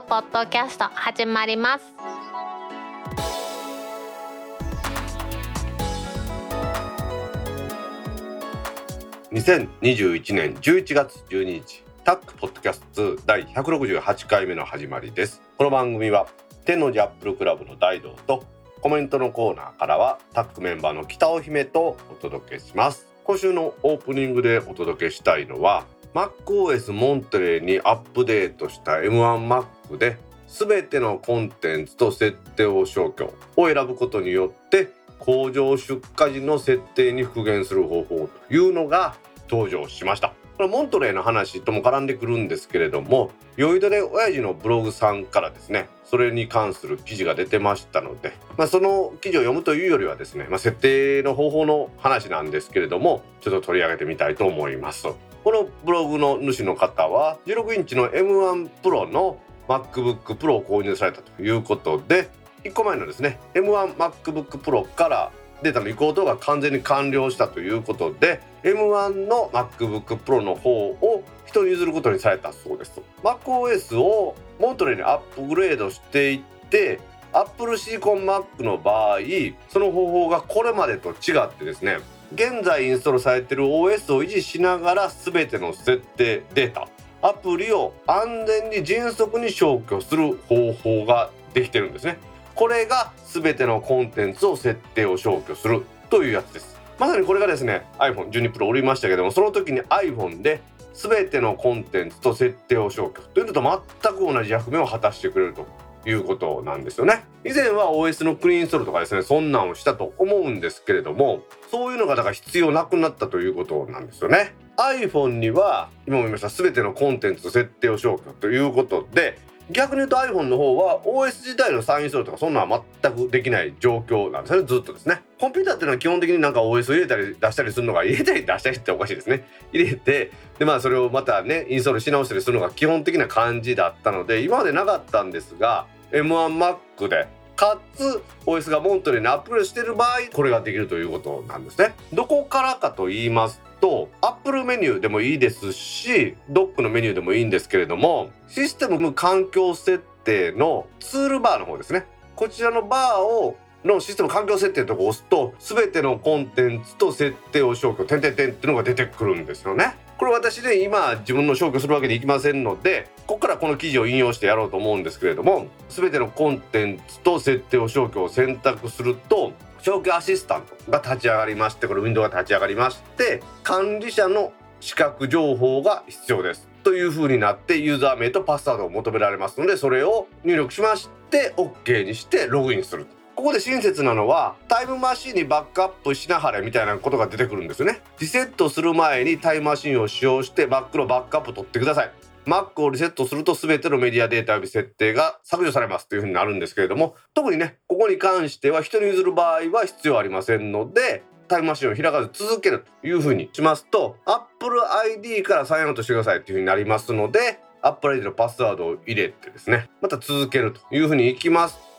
クポッドキャスト始まります。2021年11月12日タックポッドキャスト第168回目の始まりです。この番組は天王寺アップルクラブの大道とコメントのコーナーからはタックメンバーの北尾姫とお届けします。今週のオープニングでお届けしたいのは MacOS モントレーにアップデートしたで全てのコンテンツと設定を消去を選ぶことによって工場出荷時の設定に復元する方法というのが登場しました。これモントレーの話とも絡んでくるんですけれども酔いどれ親父のブログさんからですねそれに関する記事が出てましたので、まあ、その記事を読むというよりはですね、まあ、設定の方法の話なんですけれどもちょっと取り上げてみたいと思います。このブログの主の方は16インチの M1 Pro の MacBook Pro を購入されたということで1個前のですね M1MacBook Pro からデータの移行等が完全に完了したということで M1 の MacBook Pro の方を人に譲ることにされたそうです MacOS をモントレーにアップグレードしていって Apple Silicon Mac の場合その方法がこれまでと違ってですね現在インストールされている OS を維持しながら全ての設定データアプリを安全に迅速に消去する方法ができてるんですね。これが全てのコンテンツを設定を消去するというやつです。まさにこれがですね iPhone12 Pro おりましたけどもその時に iPhone で全てのコンテンツと設定を消去。というのと全く同じ役目を果たしてくれると。いうことなんですよね。以前は OS のクリーンストールとかですねそんなんをしたと思うんですけれどもそういうのがだから必要なくなったということなんですよね。iPhone には今も言いました全てのコンテンツ設定を消去ということで逆に言うと iPhone の方は OS 自体の再インストールとかそんなのは全くできない状況なんですね。ずっとですね。コンピューターっていうのは基本的になんか OS を入れたり出したりするのが入れたり出したりっておかしいですね。入れてでまあそれをまたねインストールし直したりするのが基本的な感じだったので今までなかったんですが M1Mac でかつ OS がモントレーにアップグレードしてる場合これができるということなんですね。どこからかと言いますと Apple メニューでもいいですし Dock のメニューでもいいんですけれどもシステム環境設定のツールバーの方ですね。こちらのバーをのシステム環境設定のとこを押すと全てのコンテンツと設定を消去点々点っていうのが出てくるんですよね。これ私ね今自分の消去するわけにいきませんのでここからこの記事を引用してやろうと思うんですけれども全てのコンテンツと設定を消去を選択すると消去アシスタントが立ち上がりましてこれウィンドウが立ち上がりまして管理者の資格情報が必要です。という風になってユーザー名とパスワードを求められますのでそれを入力しまして OK にしてログインすると。ここで親切なのはタイムマシンにバックアップしなはれみたいなことが出てくるんですよね。リセットする前にタイムマシンを使用してバックのバックアップを取ってください。Mac をリセットすると全てのメディアデータ及び設定が削除されますというふうになるんですけれども特にねここに関しては人に譲る場合は必要ありませんのでタイムマシンを開かず続けるというふうにしますと Apple ID からサインアウトしてくださいというふうになりますので Apple ID のパスワードを入れてですねまた続けるというふうにいきます。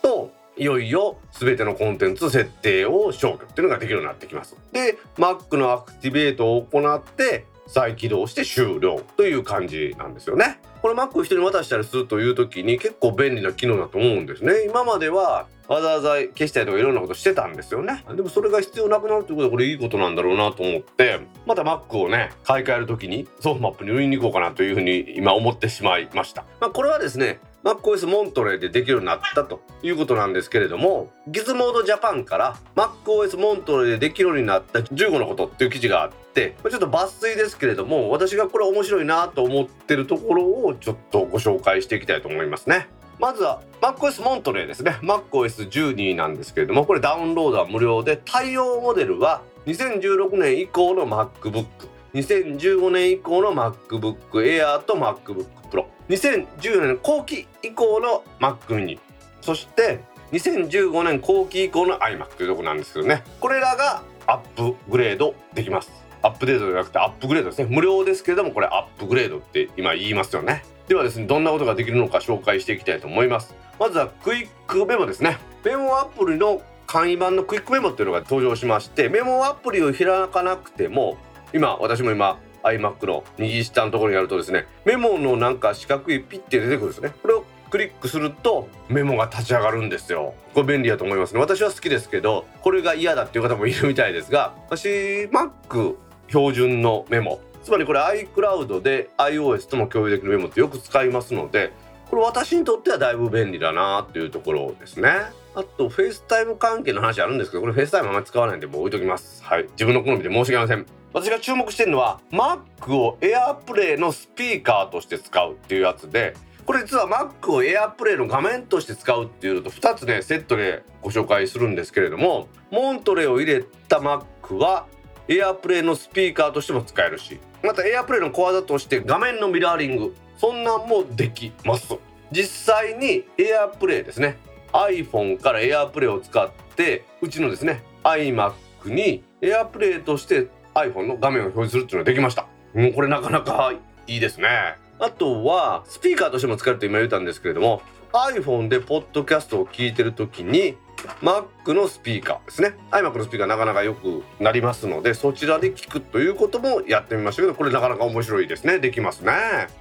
いよいよ全てのコンテンツ設定を消去っていうのができるようになってきます。で Mac のアクティベートを行って再起動して終了という感じなんですよね。これ Mac を人に渡したりするという時に結構便利な機能だと思うんですね。今まではわざわざ消したりとかいろんなことしてたんですよね。でもそれが必要なくなるということはこれいいことなんだろうなと思ってまた Mac をね買い替える時にソフマップに売りに行こうかなというふうに今思ってしまいました。まあ、これはですね MacOS モントレーでできるようになったということなんですけれども Gizmodo Japan から MacOS モントレーでできるようになった15のことっていう記事があってちょっと抜粋ですけれども私がこれ面白いなと思ってるところをちょっとご紹介していきたいと思いますね。まずは MacOS モントレーですね。MacOS12 なんですけれどもこれダウンロードは無料で対応モデルは2016年以降の MacBook 2015年以降の MacBook Air と MacBook Pro 2014年後期以降の Mac mini そして2015年後期以降の iMac というとこなんですけどね。これらがアップグレードできます。アップデートじゃなくてアップグレードですね。無料ですけれどもこれアップグレードって今言いますよね。ではですねどんなことができるのか紹介していきたいと思います。まずはクイックメモですね。メモアプリの簡易版のクイックメモっていうのが登場しましてメモアプリを開かなくても今私も今 iMac の右下のところにやるとですねメモのなんか四角いピッて出てくるんですね。これをククリックするとメモが立ち上がるんですよ。これ便利だと思いますね。私は好きですけどこれが嫌だっていう方もいるみたいですが私 Mac 標準のメモ。つまりこれ iCloud で iOS とも共有できるメモってよく使いますのでこれ私にとってはだいぶ便利だなっていうところですね。あと FaceTime 関係の話あるんですけどこれ FaceTime あんまり使わないんでもう置いときます。はい。自分の好みで申し訳ありません。私が注目してるのは Mac を AirPlay のスピーカーとして使うっていうやつでこれ実は Mac を AirPlay の画面として使うっていうのと2つねセットでご紹介するんですけれども Monterey を入れた Mac は AirPlay のスピーカーとしても使えるしまた AirPlay の小技として画面のミラーリングそんなんもできます実際に AirPlay ですね iPhone から AirPlay を使ってうちのですね iMac に AirPlay として iPhone の画面を表示するっていうのができました。もうこれなかなかいいですね。あとはスピーカーとしても使えると今言ったんですけれども iPhone でポッドキャストを聞いてる時に Mac のスピーカーですね。iMac のスピーカーなかなかよくなりますのでそちらで聞くということもやってみましたけどこれなかなか面白いですね。できますね。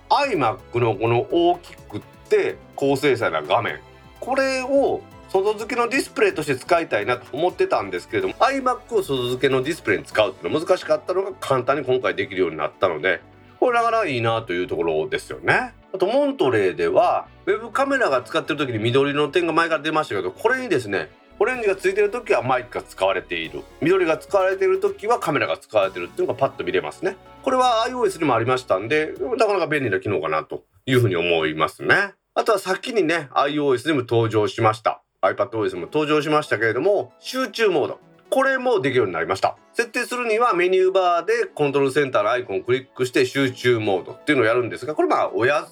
iMac のこの大きくって高精細な画面。これを外付けのディスプレイとして使いたいなと思ってたんですけれども iMac を外付けのディスプレイに使うっていうのは難しかったのが簡単に今回できるようになったのでこれなかなかいいなというところですよね。あとモントレーではウェブカメラが使ってる時に緑の点が前から出ましたけどこれにですねオレンジがついてる時はマイクが使われている。緑が使われている時はカメラが使われているっていうのがパッと見れますね。これは iOS にもありましたんでなかなか便利な機能かなというふうに思いますね。あとは先にね iOS でも登場しました。iPadOS も登場しましたけれども集中モード。これもできるようになりました。設定するにはメニューバーでコントロールセンターのアイコンをクリックして集中モードっていうのをやるんですがこれまあお休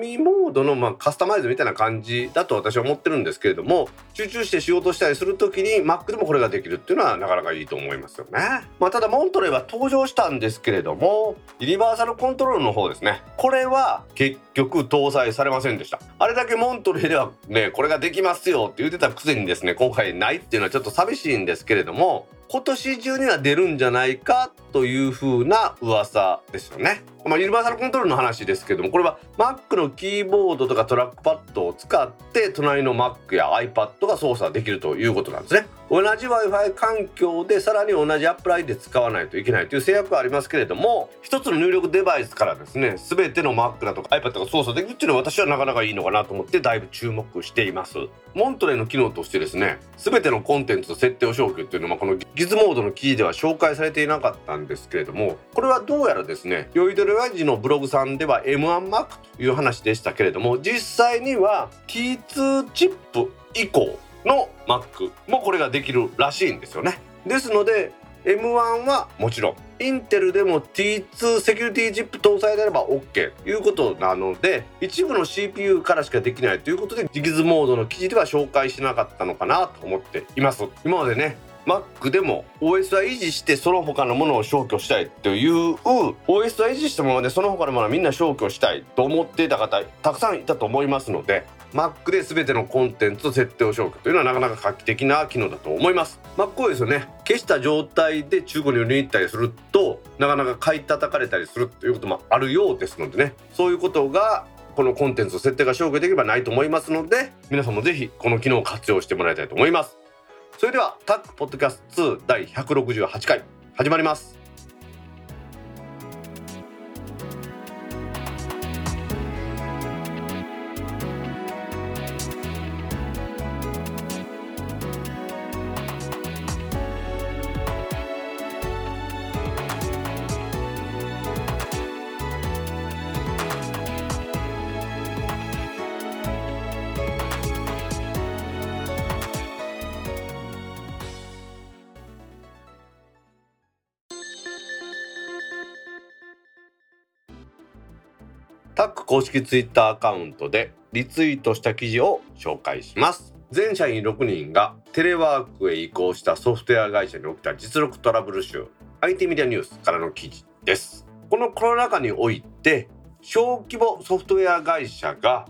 みモードのまあカスタマイズみたいな感じだと私は思ってるんですけれども集中して仕事したりする時に Mac でもこれができるっていうのはなかなかいいと思いますよね。まあ、ただモントレーは登場したんですけれどもユニバーサルコントロールの方ですねこれは結局搭載されませんでしたあれだけモントレーではねこれができますよって言ってたくせにですね今回ないっていうのはちょっと寂しいんですけれども今年中には出るんじゃないかという風な噂ですよね。まあ、ユニバーサルコントロールの話ですけどもこれは Mac のキーボードとかトラックパッドを使って隣の Mac や iPad が操作できるということなんですね。同じ Wi-Fi 環境でさらに同じ Apple ID で使わないといけないという制約はありますけれども一つの入力デバイスからですね全ての Mac だとか iPad が操作できるっていうのは私はなかなかいいのかなと思ってだいぶ注目していますモントレーの機能としてですね全てのコンテンツと設定を消去っていうのはこのギズモードの記事では紹介されていなかったんですけれどもこれはどうやらですね酔いどれワイジのブログさんでは M1Mac という話でしたけれども実際には T2 チップ以降の Mac もこれができるらしいんですよね。ですので M1 はもちろんインテルでも T2 セキュリティチップ搭載であれば OK ということなので一部の CPU からしかできないということでジギズモードの記事では紹介しなかったのかなと思っています。今までね Mac でも OS は維持してその他のものを消去したいという OS は維持したままでその他のものはみんな消去したいと思っていた方たくさんいたと思いますので Mac で全てのコンテンツと設定を消去というのはなかなか画期的な機能だと思います。MacOS をね消した状態で中古に売りに行ったりするとなかなか買い叩かれたりするということもあるようですのでね。そういうことがこのコンテンツの設定が消去できればないと思いますので皆さんもぜひこの機能を活用してもらいたいと思います。それではタックポッドキャスト2第168回始まります。公式ツイッターアカウントでリツイートした記事を紹介します。全社員6人がテレワークへ移行したソフトウェア会社に起きた実力トラブル集 IT メディアニュースからの記事です。このコロナ禍において小規模ソフトウェア会社が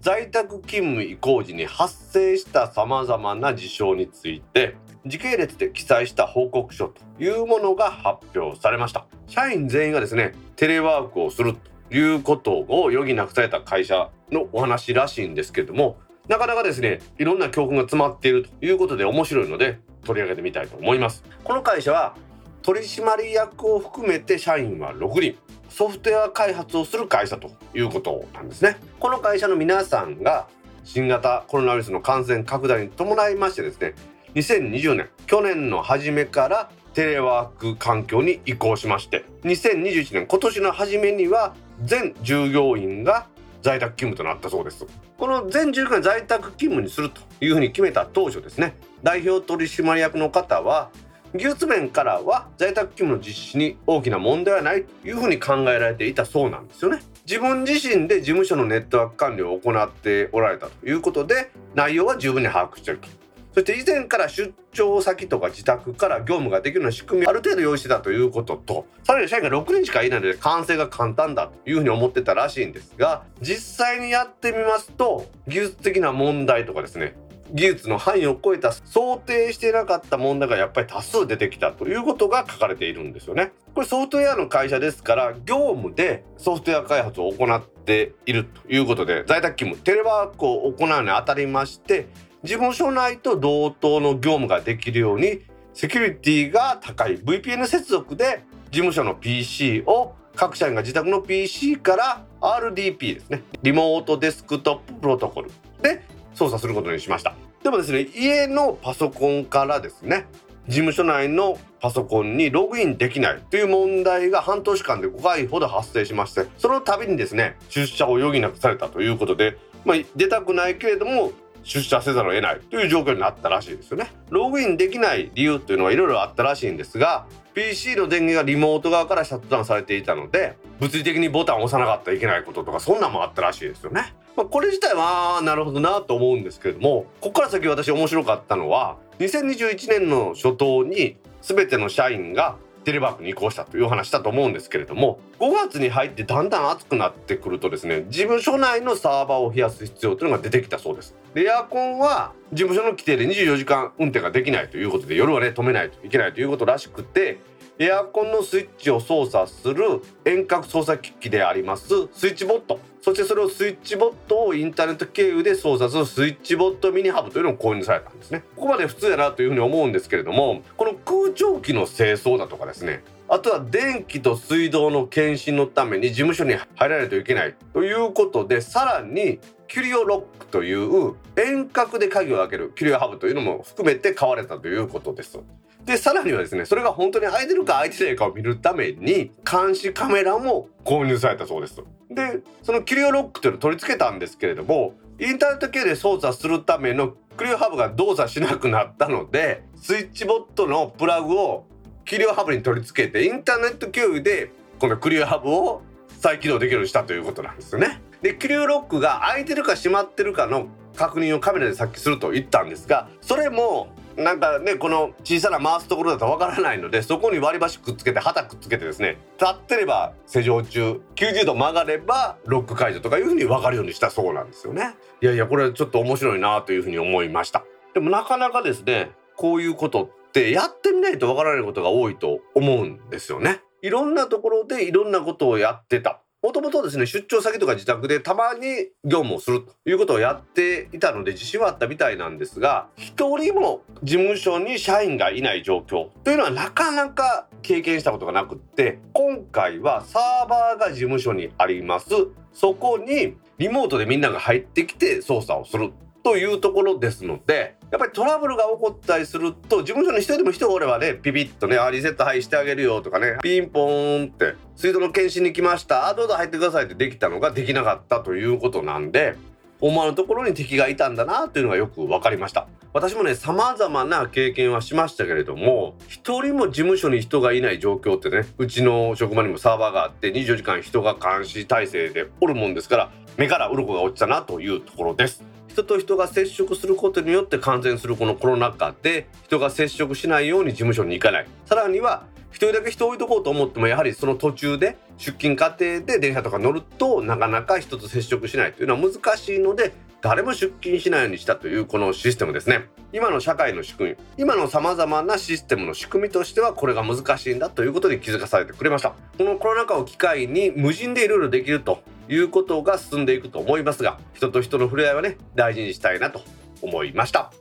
在宅勤務移行時に発生したさまざまな事象について時系列で記載した報告書というものが発表されました。社員全員がですねテレワークをすると。いうことを余儀なくされた会社のお話らしいんですけれどもなかなかですねいろんな教訓が詰まっているということで面白いので取り上げてみたいと思います。この会社は取締役を含めて社員は6人。ソフトウェア開発をする会社ということなんですね。この会社の皆さんが新型コロナウイルスの感染拡大に伴いましてですね2020年去年の初めからテレワーク環境に移行しまして2021年今年の初めには全従業員が在宅勤務となったそうです。この全従業員在宅勤務にするというふうに決めた当初ですね代表取締役の方は技術面からは在宅勤務の実施に大きな問題はないというふうに考えられていたそうなんですよね。自分自身で事務所のネットワーク管理を行っておられたということで内容は十分に把握しているとそして以前から出張先とか自宅から業務ができるような仕組みある程度用意してたということとさらに社員が6人しかいないので完成が簡単だというふうに思ってたらしいんですが実際にやってみますと技術的な問題とかですね技術の範囲を超えた想定していなかった問題がやっぱり多数出てきたということが書かれているんですよね。これソフトウェアの会社ですから業務でソフトウェア開発を行っているということで在宅勤務テレワークを行うにあたりまして事務所内と同等の業務ができるようにセキュリティが高い VPN 接続で事務所の PC を各社員が自宅の PC から RDP ですねリモートデスクトッププロトコルで操作することにしましたでもですね家のパソコンからですね事務所内のパソコンにログインできないという問題が半年間で5回ほど発生しましてその度にですね出社を余儀なくされたということで、まあ、出たくないけれども出社せざるを得ないという状況になったらしいですよねログインできない理由というのはいろいろあったらしいんですが PC の電源がリモート側からシャットダウンされていたので物理的にボタンを押さなかったらいけないこととかそんなんもあったらしいですよね。まあ、これ自体はなるほどなと思うんですけれどもここから先私面白かったのは2021年の初頭に全ての社員がテレワークに移行したという話だと思うんですけれども5月に入ってだんだん暑くなってくるとですね事務所内のサーバーを冷やす必要というのが出てきたそうです。エアコンは事務所の規定で24時間運転ができないということで夜はね止めないといけないということらしくてエアコンのスイッチを操作する遠隔操作機器でありますスイッチボット。そしてそれをスイッチボットをインターネット経由で操作するスイッチボットミニハブというのを購入されたんですねここまで普通やなというふうに思うんですけれどもこの空調機の清掃だとかですねあとは電気と水道の検診のために事務所に入らないといけないということでさらにキュリオロックという遠隔で鍵を開けるキュリオハブというのも含めて買われたということです。でさらにはですねそれが本当に開いてるか開いてないかを見るために監視カメラも購入されたそうですでそのキュリオロックというのを取り付けたんですけれどもインターネット系で操作するためのクリオハブが動作しなくなったのでスイッチボットのプラグをキリオハブに取り付けてインターネット経由でこのクリオハブを再起動できるようにしたということなんですよね。でキリオロックが開いてるか閉まってるかの確認をカメラでさっきすると言ったんですがそれもなんかねこの小さな回すところだとわからないのでそこに割り箸くっつけて旗くっつけてですね立ってれば施錠中90度曲がればロック解除とかいうふうに分かるようにしたそうなんですよね。いやいやこれちょっと面白いなというふうに思いました。でもなかなかですねこういうことってやってみないとわからないことが多いと思うんですよね。いろんなところでいろんなことをやってた。もともとですね出張先とか自宅でたまに業務をするということをやっていたので自信はあったみたいなんですが一人も事務所に社員がいない状況というのはなかなか経験したことがなくって今回はサーバーが事務所にあります。そこにリモートでみんなが入ってきて操作をするというところですのでやっぱりトラブルが起こったりすると事務所に一人でも人がおればねピピッとねあリセットはいしてあげるよとかねピンポーンって水道の検診に来ました。あどうぞ入ってくださいってできたのができなかったということなんで思わぬところに敵がいたんだなというのがよく分かりました。私もね様々な経験はしましたけれども一人も事務所に人がいない状況ってねうちの職場にもサーバーがあって24時間人が監視体制でおるもんですから目から鱗が落ちたなというところです。人と人が接触することによって感染するこのコロナ禍で人が接触しないように事務所に行かない。さらには一人だけ人置いとこうと思ってもやはりその途中で出勤過程で電車とか乗るとなかなか人と接触しないというのは難しいので誰も出勤しないようにしたというこのシステムですね。今の社会の仕組み今のさまざまなシステムの仕組みとしてはこれが難しいんだということに気づかされてくれました。このコロナ禍を機会に無人でいろいろできるということが進んでいくと思いますが人と人の触れ合いはね大事にしたいなと思いました。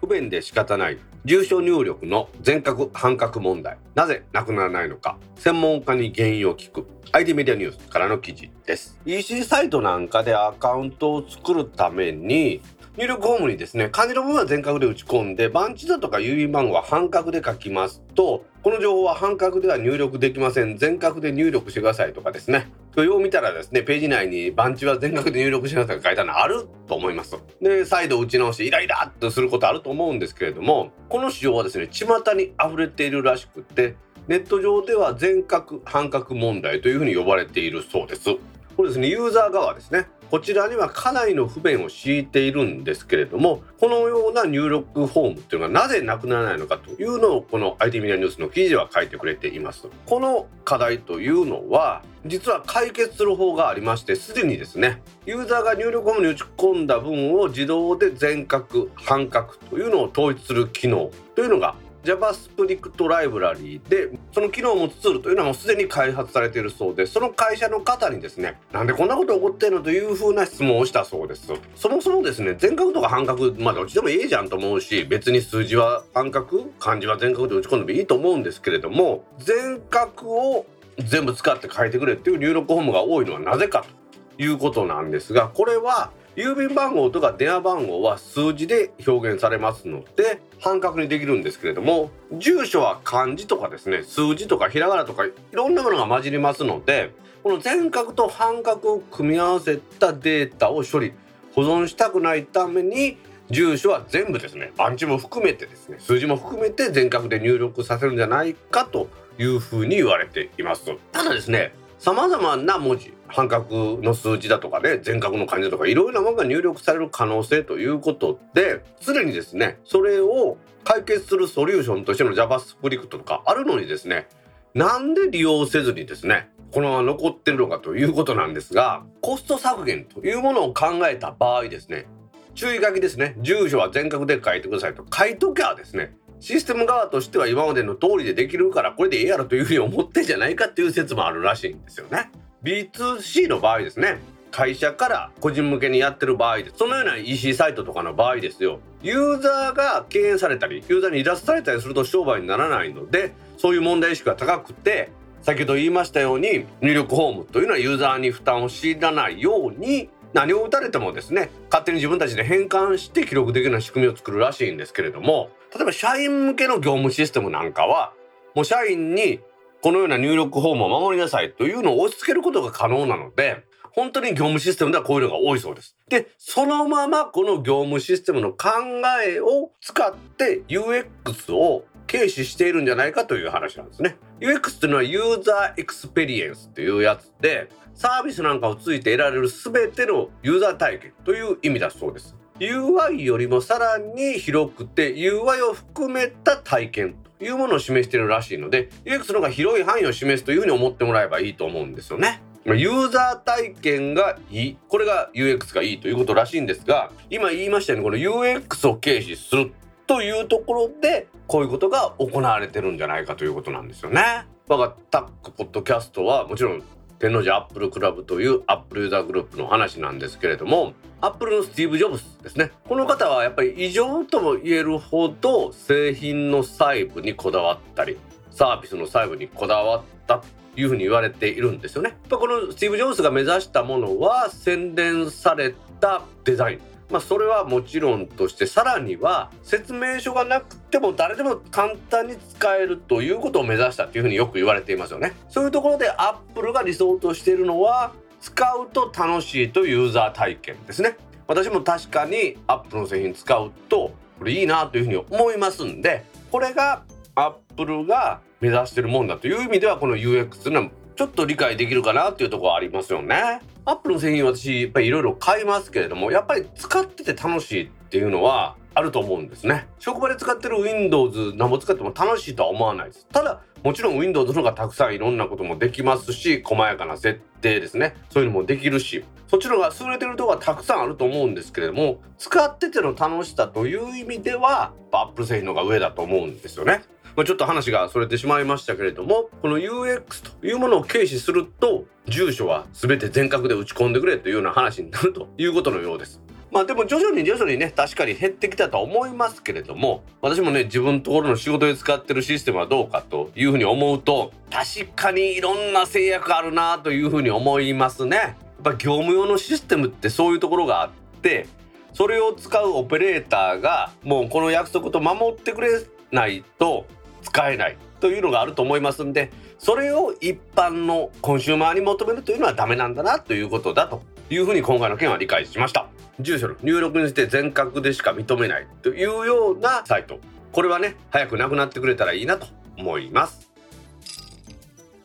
不便で仕方ない。住所入力の全角半角問題。なぜなくならないのか。専門家に原因を聞く。IT メディアニュースからの記事です。EC サイトなんかでアカウントを作るために入力フォームにですね漢字の部分は全角で打ち込んで番地だとか郵便番号は半角で書きますとこの情報は半角では入力できません。全角で入力してくださいとかですね。よう見たらですねページ内に番地は全額で入力してくださいと書いたのあると思います。で再度打ち直してイライラっとすることあると思うんですけれどもこの市場はですね巷に溢れているらしくてネット上では全角半角問題というふうに呼ばれているそうです。これですねユーザー側ですねこちらにはかなりの不便を強いているんですけれどもこのような入力フォームっていうのがなぜなくならないのかというのをこの IT メディアニュースの記事では書いてくれています。この課題というのは実は解決する方がありましてすでにですねユーザーが入力フォームに打ち込んだ分を自動で全角半角というのを統一する機能というのが JavaScript ライブラリーでその機能を持つツールというのはもうすでに開発されているそうでその会社の方にですねなんでこんなこと起こってんのというふうな質問をしたそうです。そもそもですね全角とか半角までどっちでもいいじゃんと思うし別に数字は半角漢字は全角で打ち込んでもいいと思うんですけれども全角を全部使って書いてくれっていう入力フォームが多いのはなぜかということなんですがこれは郵便番号とか電話番号は数字で表現されますので半角にできるんですけれども住所は漢字とかですね数字とかひらがなとかいろんなものが混じりますのでこの全角と半角を組み合わせたデータを処理保存したくないために住所は全部ですね番地も含めてですね数字も含めて全角で入力させるんじゃないかというふうに言われています。ただですね様々な文字半角の数字だとかね全角の漢字とかいろいろなものが入力される可能性ということですでにですねそれを解決するソリューションとしての JavaScript とかあるのにですねなんで利用せずにですねこのまま残ってるのかということなんですがコスト削減というものを考えた場合ですね注意書きですね住所は全角で書いてくださいと書いときゃですねシステム側としては今までの通りでできるからこれでええやろというふうに思ってんじゃないかっていう説もあるらしいんですよね。B2C の場合ですね。会社から個人向けにやってる場合でそのような EC サイトとかの場合ですよ。ユーザーが敬遠されたりユーザーに離脱されたりすると商売にならないのでそういう問題意識が高くて先ほど言いましたように入力フォームというのはユーザーに負担を強いらないように何を打たれてもですね勝手に自分たちで変換して記録できるような仕組みを作るらしいんですけれども例えば社員向けの業務システムなんかはもう社員にこのような入力フォームを守りなさいというのを押し付けることが可能なので、本当に業務システムではこういうのが多いそうです。で、そのままこの業務システムの考えを使って UX を軽視しているんじゃないかという話なんですね。UX というのはユーザーエクスペリエンスというやつで、サービスなんかをついて得られる全てのユーザー体験という意味だそうです。UI よりもさらに広くて UI を含めた体験いうものを示しているらしいので UX の方が広い範囲を示すというふうに思ってもらえばいいと思うんですよね。ユーザー体験がいいこれが UX がいいということらしいんですが今言いましたようにこの UX を軽視するというところでこういうことが行われてるんじゃないかということなんですよね。我がタックポッドキャストはもちろん天王寺アップルクラブというアップルユーザーグループの話なんですけれどもアップルのスティーブ・ジョブズですねこの方はやっぱり異常とも言えるほど製品の細部にこだわったりサービスの細部にこだわったというふうに言われているんですよね。このスティーブ・ジョブズが目指したものは洗練されたデザインまあ、それはもちろんとしてさらには説明書がなくても誰でも簡単に使えるということを目指したというふうによく言われていますよね。そういうところでアップルが理想としているのは使うと楽しいというユーザー体験ですね。私も確かにアップルの製品使うとこれいいなというふうに思いますんでこれがアップルが目指してるもんだという意味ではこの UX というのはちょっと理解できるかなっていうところはありますよね。アップルの製品私やっぱりいろいろ買いますけれどもやっぱり使ってて楽しいっていうのはあると思うんですね職場で使ってる Windows 何も使っても楽しいとは思わないですただもちろん Windows の方がたくさんいろんなこともできますし細やかな設定ですねそういうのもできるしそっちの方が優れてるところがたくさんあると思うんですけれども使ってての楽しさという意味では Apple 製品の方が上だと思うんですよね。まあ、ちょっと話がそれてしまいましたけれどもこの UX というものを軽視すると住所は全て全角で打ち込んでくれというような話になるということのようです。まあでも徐々に徐々にね確かに減ってきたとは思いますけれども私もね自分のところの仕事で使ってるシステムはどうかというふうに思うと確かにいろんな制約あるなというふうに思いますね。やっぱ業務用のシステムってそういうところがあってそれを使うオペレーターがもうこの約束と守ってくれないと使えないというのがあると思いますんでそれを一般のコンシューマーに求めるというのはダメなんだなということだというふうに今回の件は理解しました。住所の入力にして全角でしか認めないというようなサイト。これはね早くなくなってくれたらいいなと思います。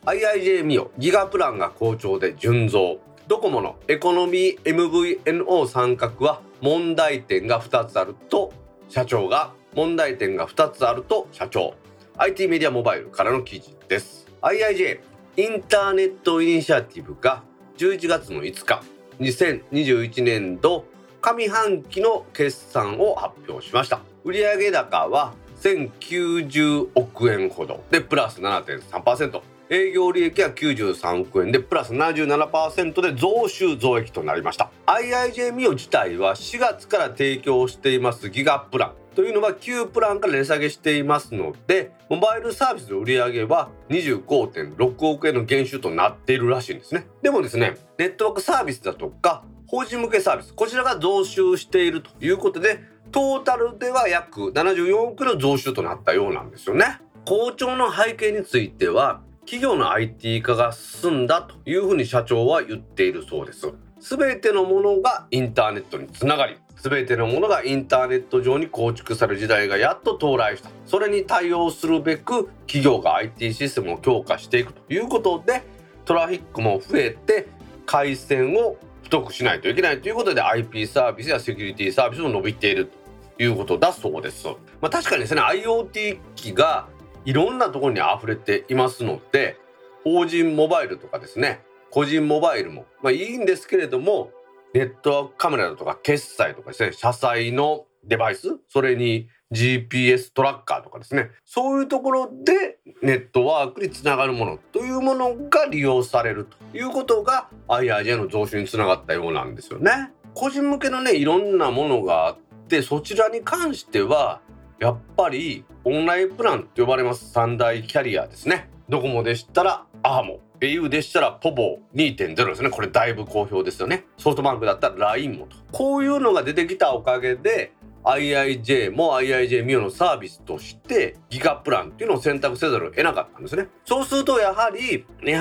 IIJ ミオギガプランが好調で純増。ドコモのエコノミー MVNO 三角は問題点が2つあると社長が問題点が2つあると社長。IT メディアモバイルからの記事です。IIJ インターネットイニシアティブが11月の5日2021年度上半期の決算を発表しました。売上高は1090億円ほど。でプラス7.3%営業利益は93億円でプラス77%で増収増益となりました。IIJ ミオ自体は4月から提供していますギガプラン。というのは旧プランから値下げしていますのでモバイルサービスの売上は25.6億円の減収となっているらしいんですね。でもですねネットワークサービスだとか法人向けサービスこちらが増収しているということでトータルでは約74億の増収となったようなんですよね。好調の背景については企業の IT 化が進んだというふうに社長は言っているそうです。全てのものがインターネットにつながり全てのものがインターネット上に構築される時代がやっと到来したそれに対応するべく企業が IT システムを強化していくということでトラフィックも増えて回線を太くしないといけないということで IP サービスやセキュリティサービスも伸びているということだそうです。まあ、確かにですね IoT 機がいろんなところに溢れていますので法人モバイルとかですね個人モバイルも、まあ、いいんですけれどもネットワークカメラだとか決済とかですね。車載のデバイス。それに GPS トラッカーとかですね。そういうところでネットワークにつながるものというものが利用されるということが IIJ の増収につながったようなんですよね。個人向けのねいろんなものがあってそちらに関してはやっぱりオンラインプランと呼ばれます。三大キャリアですね。ドコモでしたらアーモ。Au でしたらポボ2.0ですね。これだいぶ好評ですよね。ソフトバンクだったら LINE もと。こういうのが出てきたおかげで IIJ も IIJ ミオのサービスとしてギガプランっていうのを選択せざるを得なかったんですね。そうするとやはり値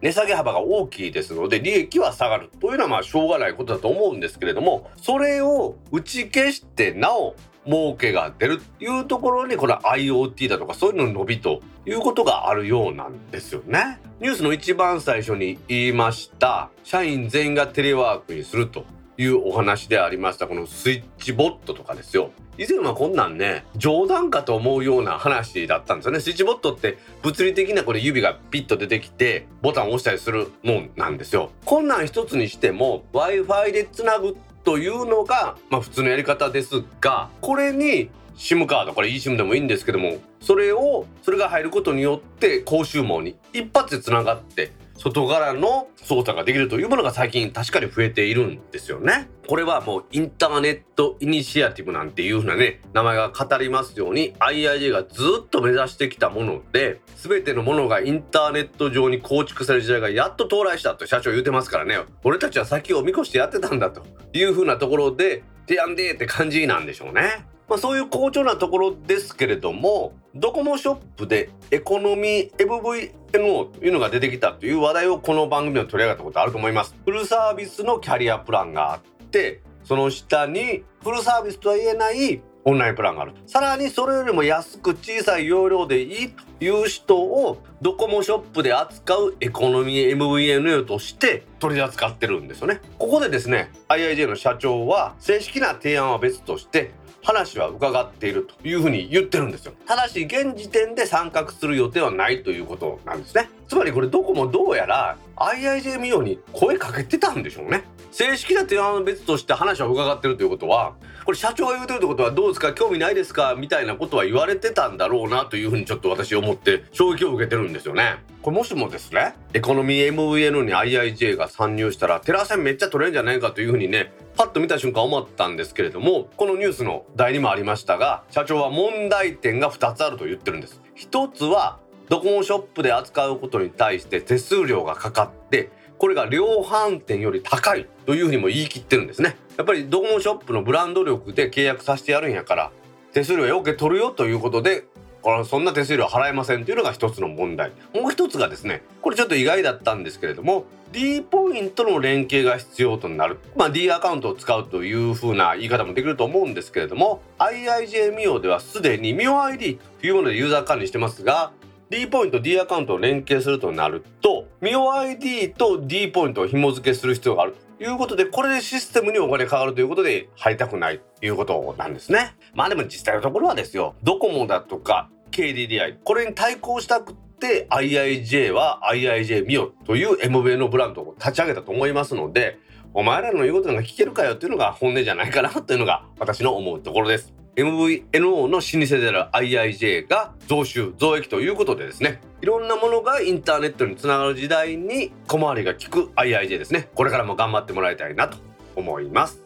値下げ幅が大きいですので利益は下がる。というのはまあしょうがないことだと思うんですけれどもそれを打ち消してなお儲けが出るっていうところにこれ IoT だとかそういうのの伸びということがあるようなんですよね。ニュースの一番最初に言いました。社員全員がテレワークにするというお話でありました。このスイッチボットとかですよ。以前はこんなんね冗談かと思うような話だったんですよね。スイッチボットって物理的なこれ指がピッと出てきてボタンを押したりするもんなんですよ。こんなん一つにしても Wi-Fi でつなぐというのが、まあ、普通のやり方ですがこれに SIM カードこれ eSIM でもいいんですけどもそれをそれが入ることによって公衆網に一発でつながって外からの操作ができるというものが最近確かに増えているんですよね。これはもうインターネットイニシアティブなんていう風なね名前が語りますように IIJ がずっと目指してきたもので全てのものがインターネット上に構築される時代がやっと到来したと社長言うてますからね俺たちは先を見越してやってたんだという風なところで提案でって感じなんでしょうね。まあ、そういう好調なところですけれどもドコモショップでエコノミー MVNO というのが出てきたという話題をこの番組で取り上げたことあると思います。フルサービスのキャリアプランがあってその下にフルサービスとは言えないオンラインプランがあるさらにそれよりも安く小さい容量でいいという人をドコモショップで扱うエコノミー MVNO として取り扱ってるんですよね。ここでですね IIJ の社長は正式な提案は別として話は伺っているというふうに言ってるんですよ。ただし現時点で参画する予定はないということなんですね。つまりこれどこもどうやら IIJ ミオに声かけてたんでしょうね。正式な提案は別として話を伺ってるということはこれ社長が言うてるってことはどうですか興味ないですかみたいなことは言われてたんだろうなというふうにちょっと私思って衝撃を受けてるんですよね。これもしもですねエコノミー MVN に IIJ が参入したらテラセンめっちゃ取れるんじゃないかというふうにねパッと見た瞬間思ったんですけれどもこのニュースの題にもありましたが社長は問題点が2つあると言ってるんです。一つはドコモショップで扱うことに対して手数料がかかってこれが量販店より高いというふうにも言い切ってるんですね。やっぱりドコモショップのブランド力で契約させてやるんやから手数料よけ取るよということでそんな手数料払えませんというのが一つの問題。もう一つがですねこれちょっと意外だったんですけれども D ポイントの連携が必要となる、まあ、D アカウントを使うというふうな言い方もできると思うんですけれども IIJ ミオではすでにミオ ID というものでユーザー管理してますが D ポイント D アカウントを連携するとなると MioID と D ポイントを紐付けする必要がある。ということでこれでシステムにお金かかるということで入りたくないということなんですね。まあでも実際のところはですよ。ドコモだとか KDDI これに対抗したくて IIJ は IIJ ミ o という MV のブランドを立ち上げたと思いますのでお前らの言うことなんか聞けるかよっていうのが本音じゃないかなというのが私の思うところです。MVNO の老舗である IIJ が増収増益ということでですね。いろんなものがインターネットにつながる時代に小回りが利く IIJ ですね。これからも頑張ってもらいたいなと思います。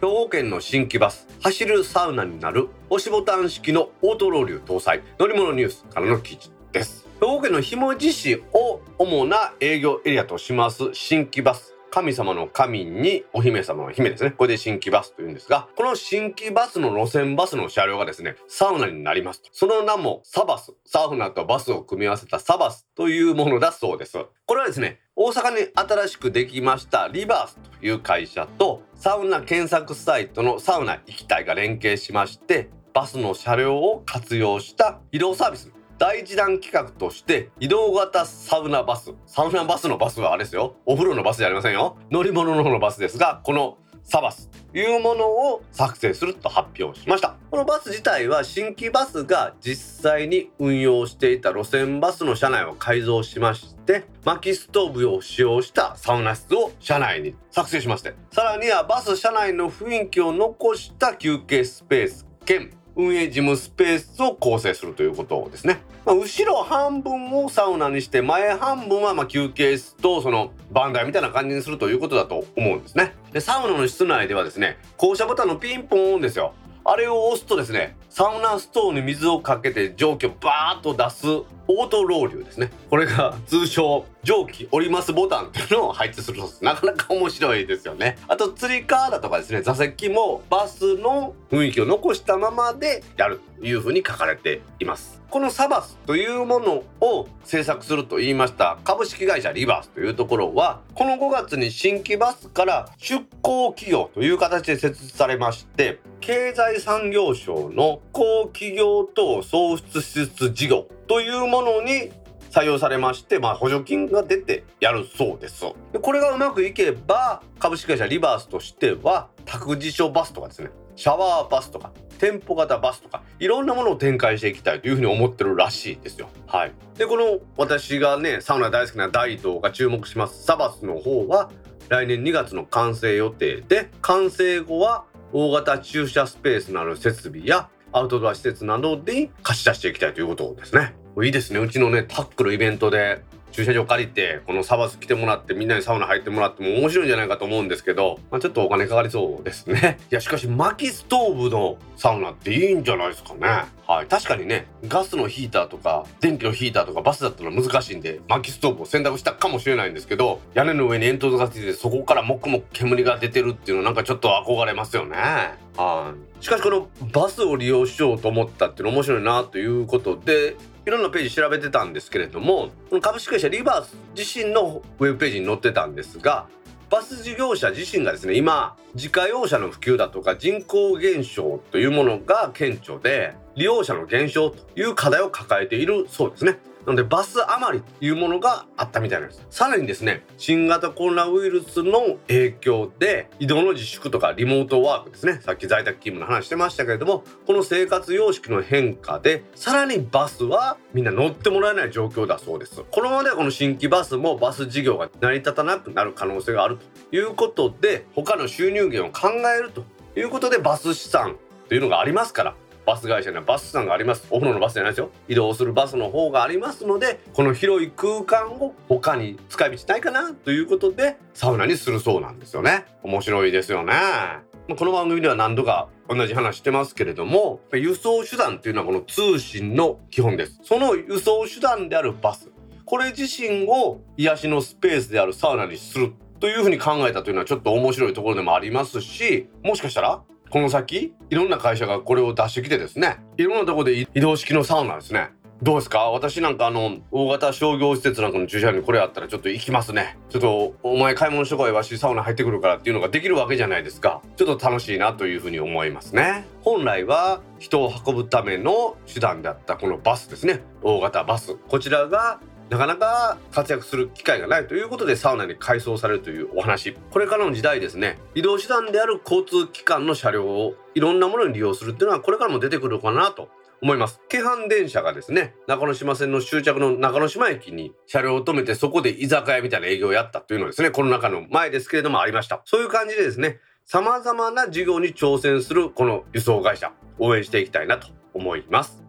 兵庫県の新規バス走るサウナになる押しボタン式のオートローリュ搭載。乗り物ニュースからの記事です。兵庫県の日文字市を主な営業エリアとします新規バス神様の神にお姫様の姫ですね。これで新規バスというんですが、この新規バスの路線バスの車両がですね、サウナになりますその名もサバス。サウナとバスを組み合わせたサバスというものだそうです。これはですね、大阪に新しくできましたリバースという会社とサウナ検索サイトのサウナ行きたいが連携しまして、バスの車両を活用した移動サービス第一弾企画として移動型サウナバスサウナバスのバスはあれですよ。お風呂のバスじゃありませんよ。乗り物の方のバスですがこのサバスというものを作成すると発表しました。このバス自体は新規バスが実際に運用していた路線バスの車内を改造しまして薪ストーブを使用したサウナ室を車内に作成しましてさらにはバス車内の雰囲気を残した休憩スペース兼運営事務スペースを構成するということですね。まあ、後ろ半分をサウナにして前半分はま休憩室とそのバンダイみたいな感じにするということだと思うんですね。でサウナの室内ではですね降車ボタンのピンポンですよ。あれを押すとですねサウナストーンに水をかけて蒸気をバーッと出すオートロウリュですねこれが通称蒸気降りますボタンっていうのを配置するそうですなかなか面白いですよね。あとつり革だとかですね座席もバスの雰囲気を残したままでやるというふうに書かれています。このサバスというものを制作すると言いました株式会社リバースというところはこの5月に新規バスから出向企業という形で設立されまして経済産業省の高企業等創出施設事業というものに採用されまして、まあ、補助金が出てやるそうですでこれがうまくいけば株式会社リバースとしては託児所バスとかですねシャワーバスとか店舗型バスとかいろんなものを展開していきたいというふうに思ってるらしいですよ。はい、でこの私がねサウナ大好きな大道が注目しますサバスの方は来年2月の完成予定で完成後は大型駐車スペースのある設備やアウトドア施設などで貸し出していきたいということですね。いいですね。うちのねタックルイベントで駐車場借りてこのサバス来てもらってみんなにサウナ入ってもらっても面白いんじゃないかと思うんですけど、まあ、ちょっとお金かかりそうですね。いやしかし薪ストーブのサウナっていいんじゃないですかね。はい。確かにねガスのヒーターとか電気のヒーターとかバスだったら難しいんで薪ストーブを選択したかもしれないんですけど屋根の上に煙突がついてそこからもくもく煙が出てるっていうのなんかちょっと憧れますよね。はい。しかしこのバスを利用しようと思ったっていうの面白いなということでいろんなページ調べてたんですけれどもこの株式会社リバース自身のウェブページに載ってたんですがバス事業者自身がですね今自家用車の普及だとか人口減少というものが顕著で利用者の減少という課題を抱えているそうですね。なのでバス余りというものがあったみたいなんです。さらにですね新型コロナウイルスの影響で移動の自粛とかリモートワークですね。さっき在宅勤務の話してましたけれどもこの生活様式の変化でさらにバスはみんな乗ってもらえない状況だそうです。このままではこの新規バスもバス事業が成り立たなくなる可能性があるということで他の収入源を考えるということでバス資産というのがありますからバス会社にはバス資産があります。お風呂のバスじゃないですよ。移動するバスの方がありますのでこの広い空間を他に使い道ないかなということでサウナにするそうなんですよね。面白いですよね。この番組では何度か同じ話してますけれども輸送手段というのはこの通信の基本です。その輸送手段であるバス。これ自身を癒しのスペースであるサウナにするというふうに考えたというのはちょっと面白いところでもありますしもしかしたらこの先いろんな会社がこれを出してきてですね。いろんなとこで移動式のサウナですね。どうですか？私なんかあの大型商業施設なんかの駐車場にこれあったらちょっと行きますね。ちょっとお前買い物してこいわしサウナ入ってくるからっていうのができるわけじゃないですか。ちょっと楽しいなというふうに思いますね。本来は人を運ぶための手段であったこのバスですね。大型バス。こちらがなかなか活躍する機会がないということでサウナに改装されるというお話。これからの時代ですね移動手段である交通機関の車両をいろんなものに利用するっていうのはこれからも出てくるかなと思います。京阪電車がですね中之島線の終着の中之島駅に車両を止めてそこで居酒屋みたいな営業をやったというのですねコロナ禍の前ですけれどもありました。そういう感じでですね様々な事業に挑戦するこの輸送会社応援していきたいなと思います。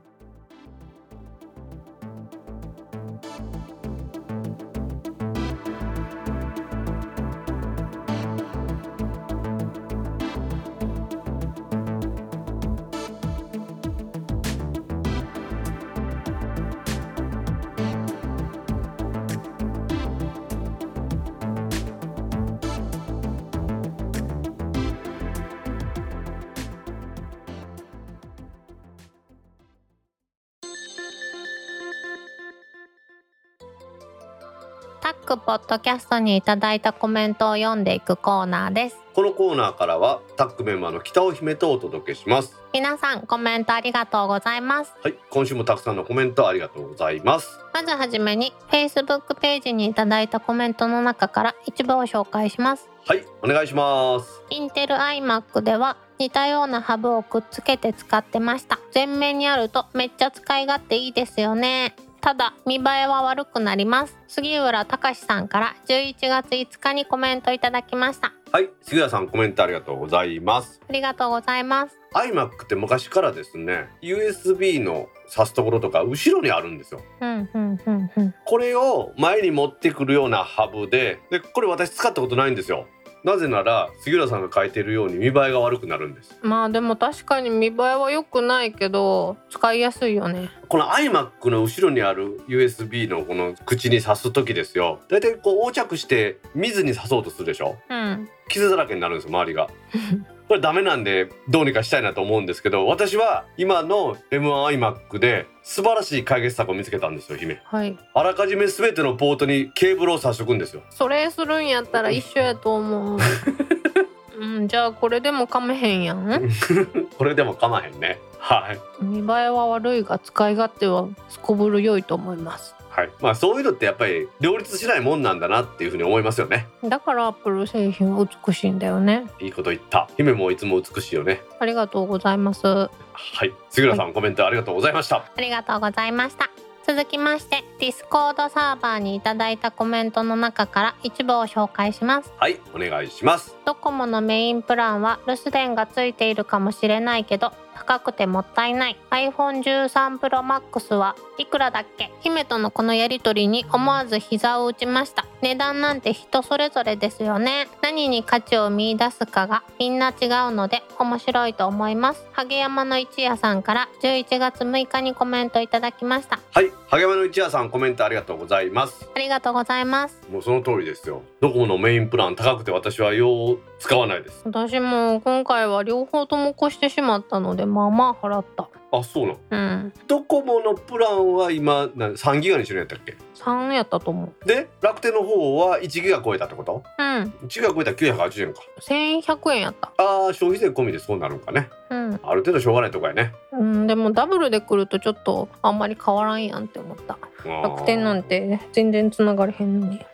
ポッドキャストにいただいたコメントを読んでいくコーナーです。このコーナーからはタックメンバーの北尾姫とお届けします。皆さんコメントありがとうございます。はい今週もたくさんのコメントありがとうございます。まずはじめに Facebook ページにいただいたコメントの中から一部を紹介します。はいお願いします。インテル iMac では似たようなハブをくっつけて使ってました。前面にあるとめっちゃ使い勝手いいですよねただ見栄えは悪くなります。杉浦隆さんから11月5日にコメントいただきました。はい杉浦さんコメントありがとうございます。ありがとうございます。iMac って昔からですね USB の挿すところとか後ろにあるんですよ。うんうんうんうん。これを前に持ってくるようなハブででこれ私使ったことないんですよなぜなら杉浦さんが書いてるように見栄えが悪くなるんです。まあでも確かに見栄えは良くないけど使いやすいよね。この iMac の後ろにある USB のこの口に挿す時ですよ。だいたいこう横着して水に挿そうとするでしょ。うん。傷だらけになるんですよ周りが これダメなんでどうにかしたいなと思うんですけど私は今の M1iMac で素晴らしい解決策を見つけたんですよ姫。はい。あらかじめ全てのポートにケーブルを差しとくんですよ。それするんやったら一緒やと思う。うんじゃあこれでもかめへんやん。これでも構わへんね。はい。見栄えは悪いが使い勝手はすこぶる良いと思いますはい。まあそういうのってやっぱり両立しないもんなんだなっていうふうに思いますよね。だからアップル製品は美しいんだよね。いいこと言った。姫もいつも美しいよね。ありがとうございます。あはい。杉浦さん、コメントありがとうございました。りがとうございました。続きましてディスコードサーバーにいただいたコメントの中から一部を紹介します。はい。お願いします。ドコモのメインプランは留守電がついているかもしれないけど高くてもったいない。iPhone13 Pro Max はいくらだっけ？姫とのこのやりとりに思わず膝を打ちました。値段なんて人それぞれですよね。何に価値を見出すかがみんな違うので面白いと思います。萩山の一夜さんから11月6日にコメントいただきました。はい。萩山の一夜さんコメントありがとうございます。ありがとうございます。もうその通りですよ。ドコモのメインプラン高くて私はよう使わないです。私も今回は両方とも越してしまったのでまあまあ払った。あそうなの？うん。ドコモのプランは今な3ギガにしるんやったっけ？3やったと思う。で楽天の方は1ギガ超えたってこと？うん。1ギガ超えたら980円か。1100円やった。あー消費税込みでそうなるんかね。うん。ある程度しょうがないとこやね。うんでもダブルで来るとちょっとあんまり変わらんやんって思った楽天なんて全然繋がれへんのに。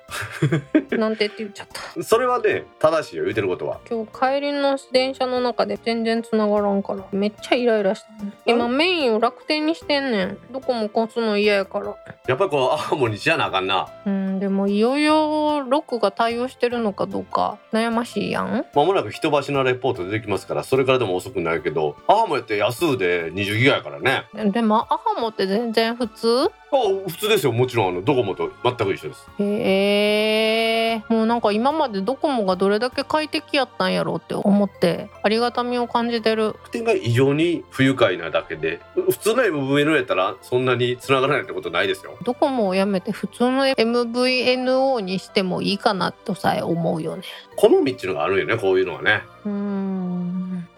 なんてって言っちゃった。それはね正しいよ言うてることは。今日帰りの電車の中で全然繋がらんからめっちゃイライラしたね今メインを楽天にしてんねん。どこも越すの嫌やから。やっぱりこうアハモにしやなあかんな。うんでもいよいよロックが対応してるのかどうか悩ましいやん。まもなく人橋のレポート出てきますからそれからでも遅くないけどアハモやって安で20ギガやからね。でもアハモって全然普通？あ普通ですよもちろんあのドコモと全く一緒です。へえ。もうなんか今までドコモがどれだけ快適やったんやろうって思ってありがたみを感じてる。楽天が異常に不愉快なだけで普通の MVNO やったらそんなに繋がらないってことないですよ。ドコモをやめて普通の MVNO にしてもいいかなとさえ思うよね。好みっていうのがあるよねこういうのはね。うーん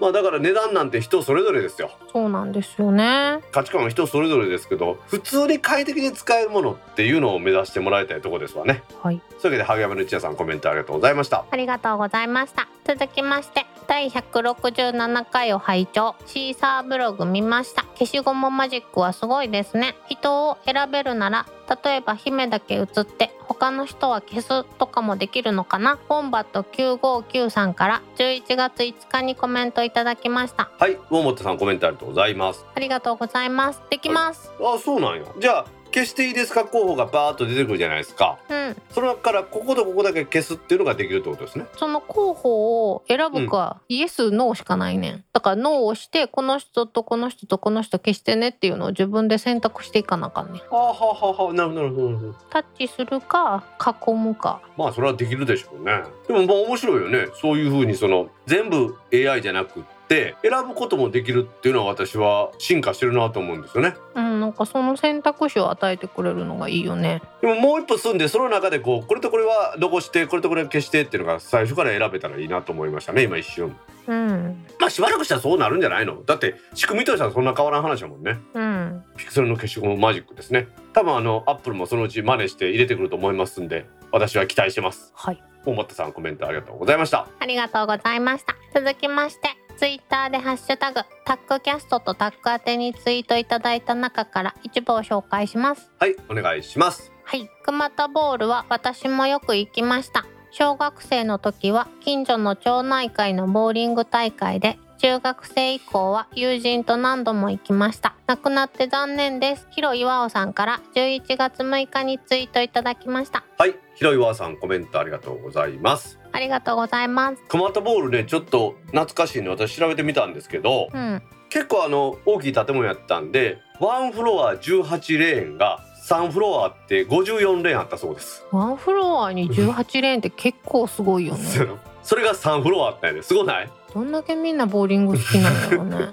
まあだから値段なんて人それぞれですよ。そうなんですよね。価値観は人それぞれですけど普通に快適に使えるものっていうのを目指してもらいたいところですわね。はい。そういうわけで萩山の一夜さんコメントありがとうございました。ありがとうございました続きまして第167回を拝聴。シーサーブログ見ました。消しゴムマジックはすごいですね。人を選べるなら例えば姫だけ映って他の人は消すとかもできるのかな。ボンバット959さんから11月5日にコメントいただきました。はいウォーモットさんコメントありがとうございます。ありがとうございます。できます。あそうなんや。じゃあ消していいですか？候補がバーッと出てくるじゃないですか。うん。その中からこことここだけ消すっていうのができるってことですね。その候補を選ぶか、イエスノーしかないねん。だからノーをしてこの人とこの人とこの人消してねっていうのを自分で選択していかなあかんねん。あはははなるほどタッチするか囲むか。まあそれはできるでしょうね。でもまあ面白いよね。そういう風にその全部 AI じゃなくって選ぶこともできるっていうのは私は進化してるなと思うんですよね。うんなんかその選択肢を与えてくれるのがいいよね。でももう一歩進んでその中でこうこれとこれは残してこれとこれは消してっていうのが最初から選べたらいいなと思いましたね今一瞬。うん。まあしばらくしたらそうなるんじゃないの？だって仕組みとしてはそんな変わらん話だもんね。うん。ピクセルの消しゴムマジックですね。多分あのアップルもそのうち真似して入れてくると思いますんで私は期待してます。はい。大本さんコメントありがとうございました。ありがとうございました。続きましてツイッターでハッシュタグタックキャストとタック宛てにツイートいただいた中から一部を紹介しますはいお願いしますはい、熊田ボールは私もよく行きました。小学生の時は近所の町内会のボーリング大会で、中学生以降は友人と何度も行きました。亡くなって残念です。広岩尾さんから11月6日にツイートいただきました。はい広岩さんコメントありがとうございますありがとうございます。熊田ボールねちょっと懐かしいの私調べてみたんですけどうん、結構あの大きい建物やったんでワンフロア18レーンが3フロアあって54レーンあったそうですワンフロアに18レーンって結構すごいよね。それが3フロアあったんやですごない？どんだけみんなボーリング好きなんだろうね。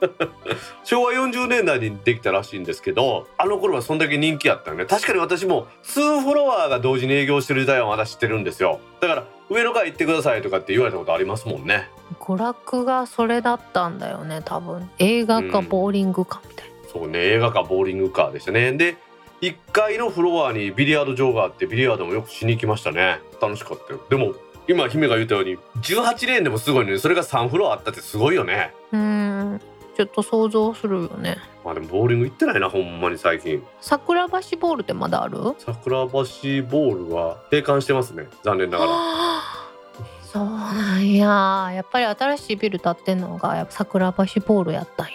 昭和40年代にできたらしいんですけどあの頃はそんだけ人気やったよね。確かに私も数フロアが同時に営業してる時代はまだ知ってるんですよ。だから上の階行ってくださいとかって言われたことありますもんね。娯楽がそれだったんだよね、多分。映画かボーリングかみたいな。そうね映画かボーリングカーでしたね。で1階のフロアにビリヤード場があってビリヤードもよくしに行きましたね。楽しかったよ。でも今姫が言ったように18レーンでもすごいのにそれが3フロアあったってすごいよね。うーん。ちょっと想像するよね。まあでもボーリング行ってないなほんまに最近。桜橋ボールってまだある？桜橋ボールは閉館してますね残念ながら。そうなんや。やっぱり新しいビル建ってんのが桜橋ボールやったんや。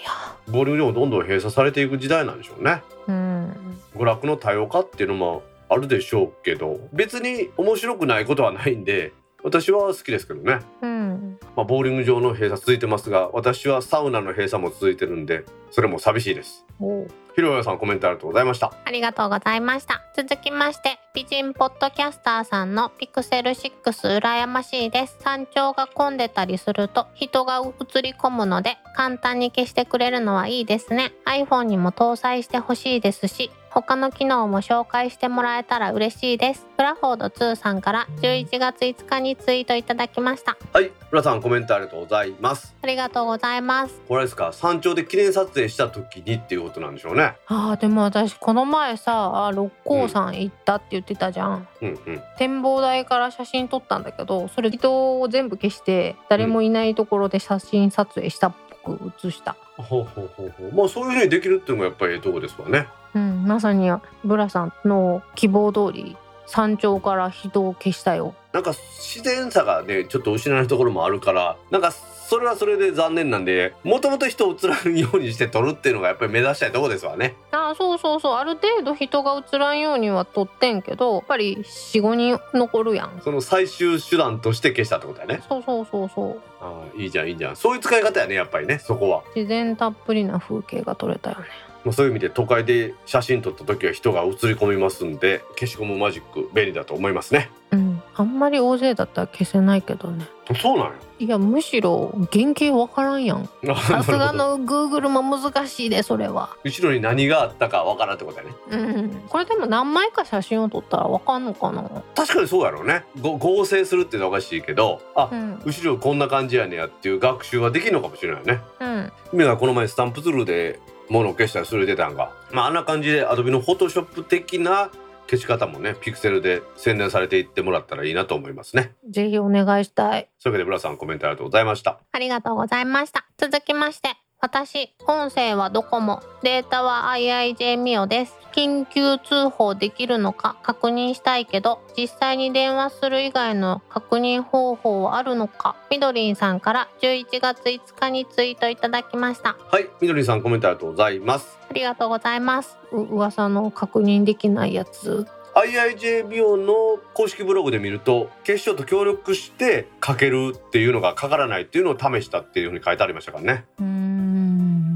ボーリング場もどんどん閉鎖されていく時代なんでしょうね。うん。娯楽の多様化っていうのもあるでしょうけど別に面白くないことはないんで私は好きですけどね。うん。まあ、ボーリング場の閉鎖続いてますが私はサウナの閉鎖も続いてるんでそれも寂しいです。おひろやさんコメントありがとうございました。ありがとうございました。続きまして美人ポッドキャスターさんのピクセル6羨ましいです。山頂が混んでたりすると人が映り込むので簡単に消してくれるのはいいですね。iPhone にも搭載してほしいですし他の機能も紹介してもらえたら嬉しいです。クラフォード2さんから11月5日にツイートいただきました。はい浦さんコメントありがとうございます。ありがとうございます。これですか？山頂で記念撮影した時にっていうことなんでしょうね。あーでも私この前さ六甲山行ったって言ってたじゃん、うん。うん展望台から写真撮ったんだけどそれ人を全部消して誰もいないところで写真撮影したっぽく映した。ほうほうほうほう。まあそういうふうにできるっていうのがやっぱりええとこですわねうん、まさにブラさんの希望通り山頂から人を消したよ。なんか自然さがねちょっと失うところもあるからなんかそれはそれで残念なんでもともと人を映らんようにして撮るっていうのがやっぱり目指したいところですわねあーそうそうそうある程度人が映らんようには撮ってんけどやっぱり45人残るやん。その最終手段として消したってことだねそうそうそうそうああいいじゃんいいじゃんそういう使い方やねやっぱりねそこは、自然たっぷりな風景が撮れたよね。まあ、そういう意味で都会で写真撮った時は人が映り込みますんで消しゴムマジック便利だと思いますね。うん、あんまり大勢だったら消せないけどね。そうなんいやむしろ原型わからんやん。やさすがなるほど。の Google も難しいでそれは。後ろに何があったかわからんってことだね。うん、これでも何枚か写真を撮ったらわかんのかな？確かにそうやろうね。ご合成するっていうのはおかしいけどあ、うん、後ろこんな感じやねやっていう学習はできるのかもしれないね。うん、君がこの前スタンプツールで物を消したりする出たんがまああんな感じで Adobe の Photoshop 的な消し方もねピクセルで宣伝されていってもらったらいいなと思いますねぜひお願いしたい。そういうわけでブラさんコメントありがとうございましたありがとうございました。続きまして、私、音声はドコモ、データは IIJ ミオです。緊急通報できるのか確認したいけど、実際に電話する以外の確認方法はあるのか、みどりんさんから11月5日にツイートいただきました。はいみどりさんコメントありがとうございますありがとうございます。う噂の確認できないやつ。IIJ 美容の公式ブログで見ると警視庁と協力してかけるっていうのがかからないっていうのを試したっていうふうに書いてありましたからねうーん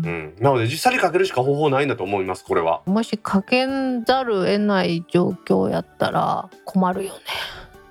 う。んなので実際にかけるしか方法ないんだと思いますこれはもしかけざるを得ない状況やったら困るよね。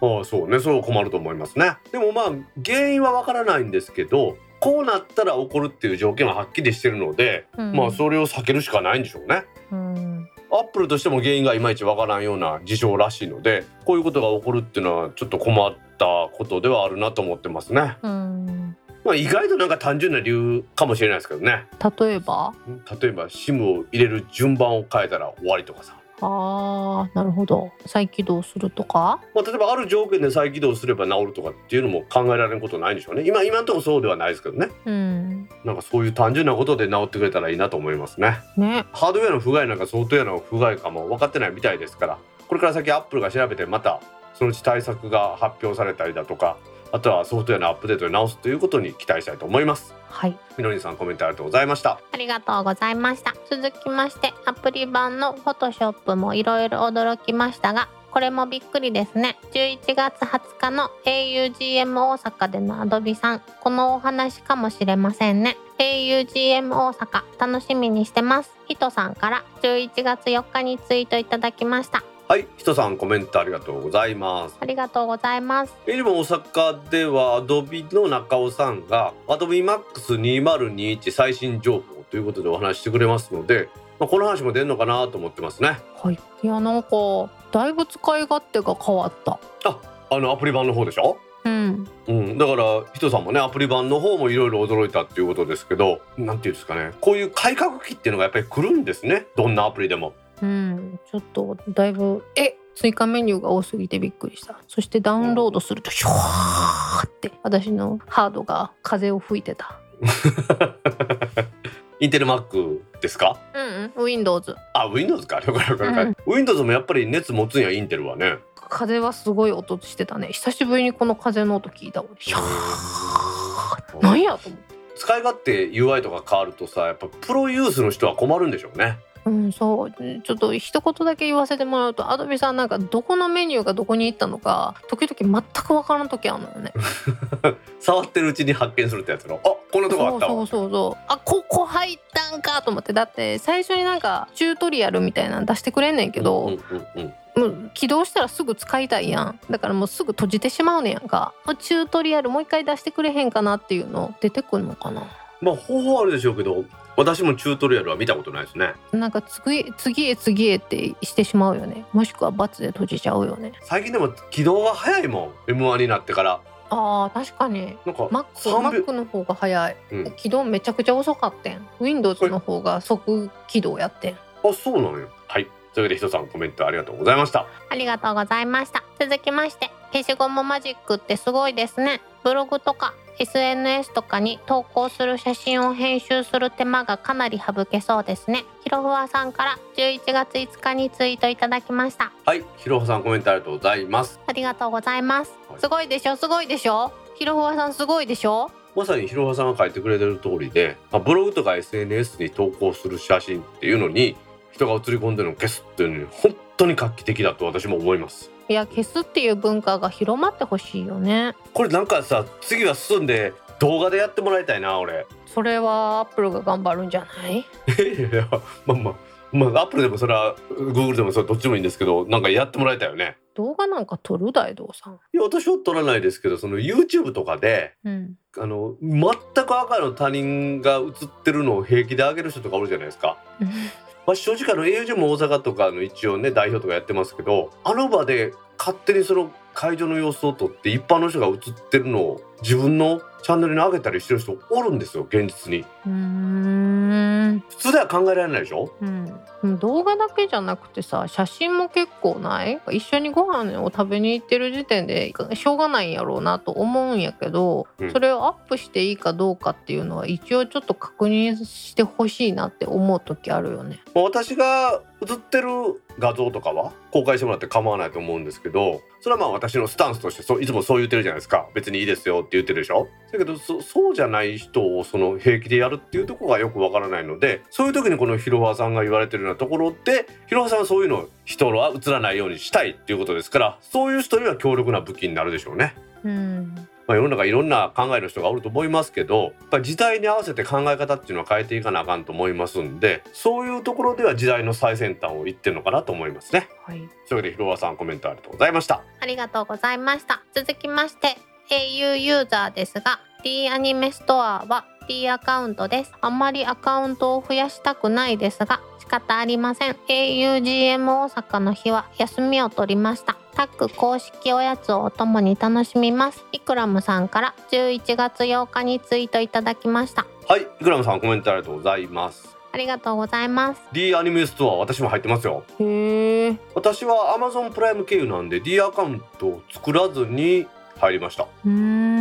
ああそうねそう困ると思いますねでもまあ原因はわからないんですけどこうなったら起こるっていう条件ははっきりしてるので、うんまあそれを避けるしかないんでしょうねうん。アップルとしても原因がいまいちわからんような事象らしいのでこういうことが起こるっていうのはちょっと困ったことではあるなと思ってますねうん。まあ意外となんか単純な理由かもしれないですけどね。例えば？例えば SIM を入れる順番を変えたら終わりとかさ。あーなるほど。再起動するとか？まあ、例えばある条件で再起動すれば治るとかっていうのも考えられることないんでしょうね。今今のところそうではないですけどね。うん。なんかそういう単純なことで治ってくれたらいいなと思いますね。ね。ハードウェアの不具合なんかソフトウェアの不具合かも分かってないみたいですから。これから先アップルが調べてまたそのうち対策が発表されたりだとかあとはソフトウェアのアップデートで直すということに期待したいと思います。はい。みのりんさんコメントありがとうございました。ありがとうございました。続きましてアプリ版の Photoshop もいろいろ驚きましたがこれもびっくりですね。11月20日の augm 大阪でのアドビさん。このお話かもしれませんね。augm 大阪楽しみにしてます。ヒトさんから11月4日にツイートいただきましたはい人さんコメントありがとうございます。ありがとうございます。エリも大阪では Adobe の中尾さんが Adobe Max2021 最新情報ということでお話ししてくれますので、まあ、この話も出るのかなと思ってますね。はい。いやなんかだいぶ使い勝手が変わった。あのアプリ版の方でしょ？うん。うん、だから人さんもねアプリ版の方もいろいろ驚いたっていうことですけどなんていうんですかね。こういう改革期っていうのがやっぱり来るんですね。どんなアプリでもうん、ちょっとだいぶえ追加メニューが多すぎてびっくりした。そしてダウンロードするとヒョーって私のハードが風を吹いてた。インテル Mac ですか？うんうん Windows あ Windows か。了解了解了解、Windows もやっぱり熱持つんやインテルはね。風はすごい音してたね。久しぶりにこの風の音聞いた俺ヒョーなんやと思って。使い勝手 UI とか変わるとさやっぱプロユースの人は困るんでしょうねうんそう。ちょっと一言だけ言わせてもらうとアドビさんなんかどこのメニューがどこに行ったのか時々全く分からん時あるのよね。触ってるうちに発見するってやつの。あこんなとこあったわ。そうそうそうあここ入ったんかと思って。だって最初になんかチュートリアルみたいなの出してくれんねんけど、うんうんうんもう起動したらすぐ使いたいやん。だからもうすぐ閉じてしまうねやんか。チュートリアルもう一回出してくれへんかなっていうの出てくんのかな。まあ方法はあるでしょうけど私もチュートリアルは見たことないですね。なんか次次へ次へってしてしまうよね。もしくは×で閉じちゃうよね。最近でも起動が早いもん。M1 になってから。あー確かに。なんか Mac, 3秒。Mac の方が早い。うん。起動めちゃくちゃ遅かったん。Windows の方が即起動やってん。あそうなんや。はい。というわけで人さんコメントありがとうございました。ありがとうございました。続きまして、消しゴムマジックってすごいですね。ブログとか SNS とかに投稿する写真を編集する手間がかなり省けそうですね。ひろふわさんから11月5日にツイートいただきました。はいひろほさんコメントありがとうございます。ありがとうございます。はい。すごいでしょ？すごいでしょ？ひろふわさんすごいでしょ？まさにひろほさんが書いてくれてる通りで、まあ、ブログとか SNS に投稿する写真っていうのに人が写り込んでるのを消すっていうのに本当に画期的だと私も思いますいや消すっていう文化が広まってほしいよね。これなんかさ次は進んで動画でやってもらいたいな俺。それはアップルが頑張るんじゃない？いやまあまあまあアップルでもそれはグーグルでもそれどっちでもいいんですけどなんかやってもらいたいよね。動画なんか撮る大道さん。いや私は撮らないですけどその YouTube とかでうん。あの全く赤の他人が映ってるのを平気で上げる人とかおるじゃないですか。まあ、正直あの au も大阪とかの一応ね代表とかやってますけどあの場で勝手にその会場の様子を撮って一般の人が映ってるのを自分のチャンネルに上げたりしてる人おるんですよ現実に。普通では考えられないでしょ？うん、動画だけじゃなくてさ写真も結構ない？一緒にご飯を食べに行ってる時点でしょうがないんやろうなと思うんやけど、うん。それをアップしていいかどうかっていうのは一応ちょっと確認してほしいなって思う時あるよね。まあ私が映ってる画像とかは公開してもらって構わないと思うんですけどそれはまあ私のスタンスとしてそいつもそう言ってるじゃないですか。別にいいですよって言ってるでしょ。だけどそうじゃない人をその平気でやるっていうとこがよくわからないのでそういう時にこのひろはさんが言われてるようなところでひろはさんはそういうのを人は映らないようにしたいっていうことですからそういう人には強力な武器になるでしょうね。うん。まあ、世の中いろんな考えの人がおると思いますけどやっぱり時代に合わせて考え方っていうのは変えていかなあかんと思いますんでそういうところでは時代の最先端を言ってるのかなと思いますね。はい、というわけでひろわさんコメントありがとうございました。ありがとうございました。続きまして au ユーザーですが D アニメストアは D アカウントです。あんまりアカウントを増やしたくないですが仕方ありません。augm 大阪の日は休みを取りました。タック公式おやつをお供に楽しみます。イクラムさんから11月8日にツイートいただきました。はい、イクラムさんコメントありがとうございます。ありがとうございます。D アニメストア私も入ってますよ。へえ。私は Amazon プライム経由なんで D アカウントを作らずに入りました。うーん。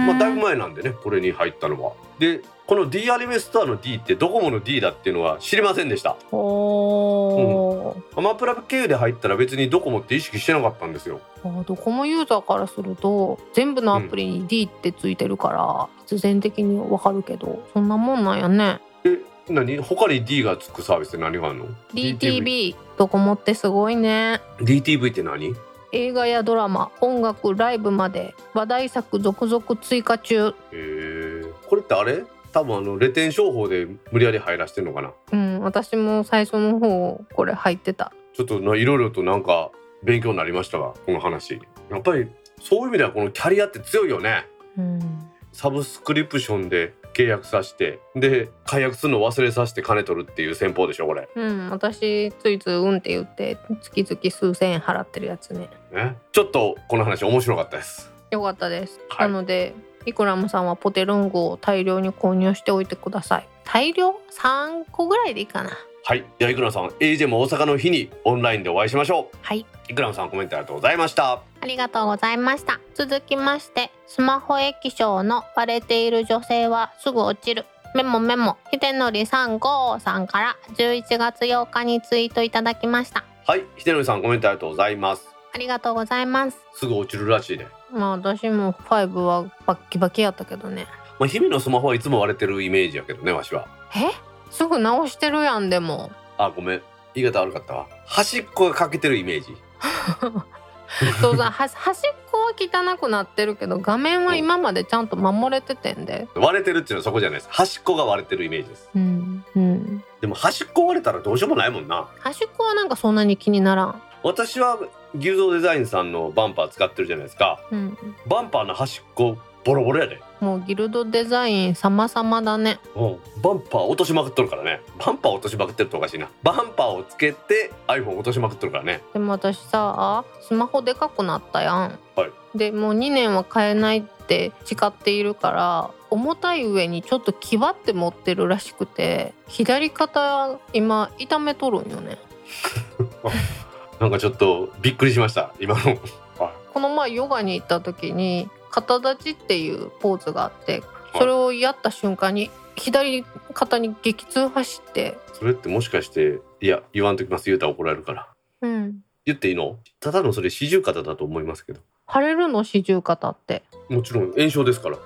うん。まあだいぶ前なんでねこれに入ったのは。でこの D アニメストアの D ってドコモの D だっていうのは知りませんでした。おー。アマプラ経由で入ったら別にドコモって意識してなかったんですよ。あドコモユーザーからすると全部のアプリに D ってついてるから必然的にわかるけどそんなもんなんやね。え何？他に D がつくサービスって何があるの？DTV ドコモってすごいね。DTV って何？映画やドラマ音楽ライブまで話題作続々追加中。へえこれってあれ？多分あのレテン商法で無理やり入らしてんのかな？うん私も最初の方これ入ってた。ちょっとないろいろとなんか勉強になりましたわこの話。やっぱりそういう意味ではこのキャリアって強いよね。うん。サブスクリプションで契約させてで解約するの忘れさせて金取るっていう戦法でしょこれ。うん私ついついうんって言って月々数千円払ってるやつね。ね。ちょっとこの話面白かったです。よかったです、はい。なのでイクラムさんはポテルングを大量に購入しておいてください。大量？3個ぐらいでいいかなはい。ではイクラムさんも大阪の日にオンラインでお会いしましょはい。うイクラムさんコメントありがとうございました。ありがとうございました。続きましてスマホ液晶の割れている女性はすぐ落ちる。メモメモ。ひでのり35さんから11月8日にツイートいただきました。はい。秀則さんコメントありがとうございます。ありがとうございます。すぐ落ちるらしいね。まあ私も5はバッキバキやったけどね。まあ日々のスマホはいつも割れてるイメージやけどねわしは。え？すぐ直してるやんでも。あごめん。言い方悪かったわ。端っこが欠けてるイメージ。そうだは端っこは汚くなってるけど画面は今までちゃんと守れててんで。割れてるっていうのはそこじゃないです。端っこが割れてるイメージです。うんうん。でも端っこ割れたらどうしようもないもんな。端っこはなんかそんなに気にならん。私は牛蔵デザインさんのバンパー使ってるじゃないですか。うん。バンパーの端っこボロボロやでもうギルドデザイン様々だね。うんバンパー落としまくっとるからね。バンパー落としまくってるとおかしいな。バンパーをつけて iPhone 落としまくっとるからね。でも私さスマホでかくなったやん、はい。でもう2年は買えないって誓っているから重たい上にちょっと気張って持ってるらしくて左肩今痛めとるんよね。なんかちょっとびっくりしました今の。はいこの前ヨガに行った時に肩立ちっていうポーズがあってそれをやった瞬間に左肩に激痛走ってそれってもしかしていや言わんときます言うたら怒られるから。うん。言っていいの？ただのそれ四十肩だと思いますけど。腫れるの四十肩って。もちろん炎症ですから。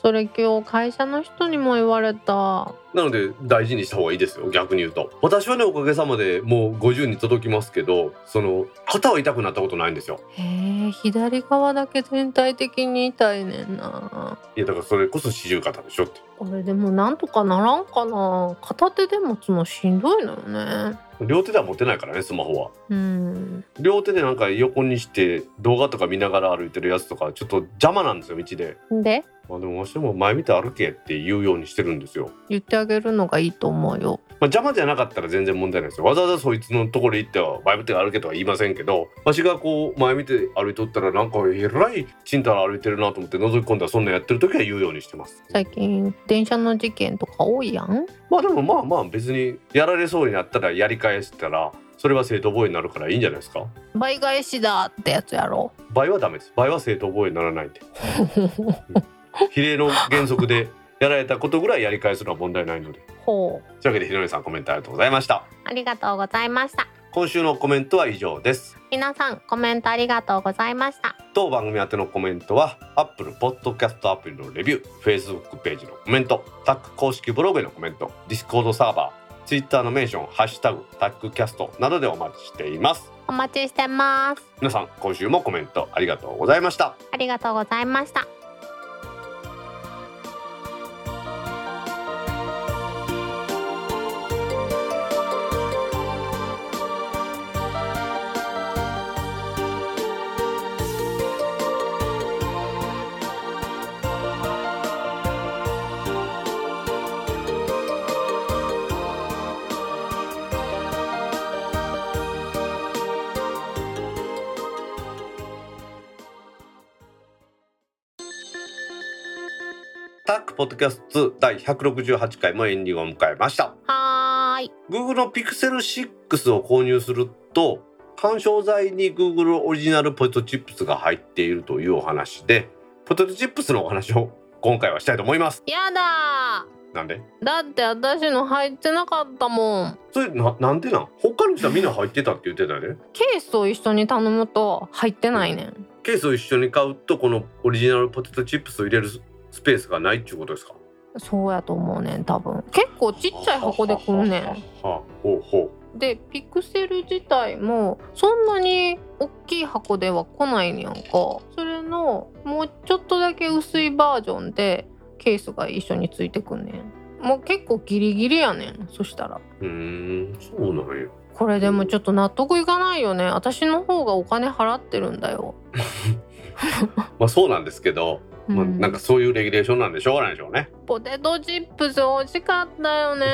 それ今日会社の人にも言われたなので大事にした方がいいですよ逆に言うと。私はねおかげさまでもう50に届きますけどその肩は痛くなったことないんですよ。へえ左側だけ全体的に痛いねんな。いやだからそれこそ四十肩でしょって。これでもなんとかならんかな。片手で持つのしんどいのよね。両手では持てないからねスマホは。うん。両手でなんか横にして動画とか見ながら歩いてるやつとかちょっと邪魔なんですよ道ででまあでもわしも前見て歩けって言うようにしてるんですよ言ってあげるのがいいと思うよ。まあ、邪魔じゃなかったら全然問題ないですよ。わざわざそいつのところに行っては前見て歩けとは言いませんけどわしがこう前見て歩いとったらなんかえらいちんたら歩いてるなと思って覗き込んだらそんなんやってる時は言うようにしてます。最近電車の事件とか多いやん？まあでもまあまあ別にやられそうになったらやり返したらそれは正当防衛になるからいいんじゃないですか？倍返しだってやつやろ。倍はダメです。倍は正当防衛にならない ん。で比例の原則でやられたことぐらいやり返すのは問題ないので。ほう。というわけでひろねさんコメントありがとうございました。ありがとうございました。今週のコメントは以上です。皆さんコメントありがとうございました。当番組宛てのコメントは Apple Podcast アプリのレビュー Facebook ページのコメントタック公式ブログへのコメント Discord サーバー Twitter のメンション「ハッシュタグタックキャスト」などでお待ちしています。お待ちしてます。皆さん今週もコメントありがとうございました。ありがとうございましたポッドキャスト第168回もエンディングを迎えました。はーい。Google の Pixel 6を購入すると緩衝材に Google オリジナルポテトチップスが入っているというお話でポテトチップスのお話を今回はしたいと思います。やだなんで？ーだって私の入ってなかったもん。それななんでなん？他の人はみんな入ってたって言ってたよねケースを一緒に頼むと入ってないねん。ケースを一緒に買うとこのオリジナルポテトチップスを入れるススペースがないっていうことですか？そうやと思うねん多分。結構ちっちゃい箱で来るねん。ほうほでピクセル自体もそんなに大きい箱では来ないねやんか。それのもうちょっとだけ薄いバージョンでケースが一緒についてくんねん。もう結構ギリギリやねんそしたら。うんそうなんや。これでもちょっと納得いかないよね。私の方がお金払ってるんだよ、まあそうなんですけど、うん。まあ、なんかそういうレギュレーションなんでしょうがないでしょうね。ポテトチップス美味しかったよね。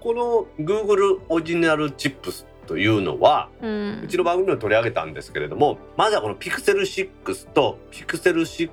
この Google オリジナルチップスというのはうん。うちの番組でも取り上げたんですけれどもまずはこの Pixel 6と Pixel 6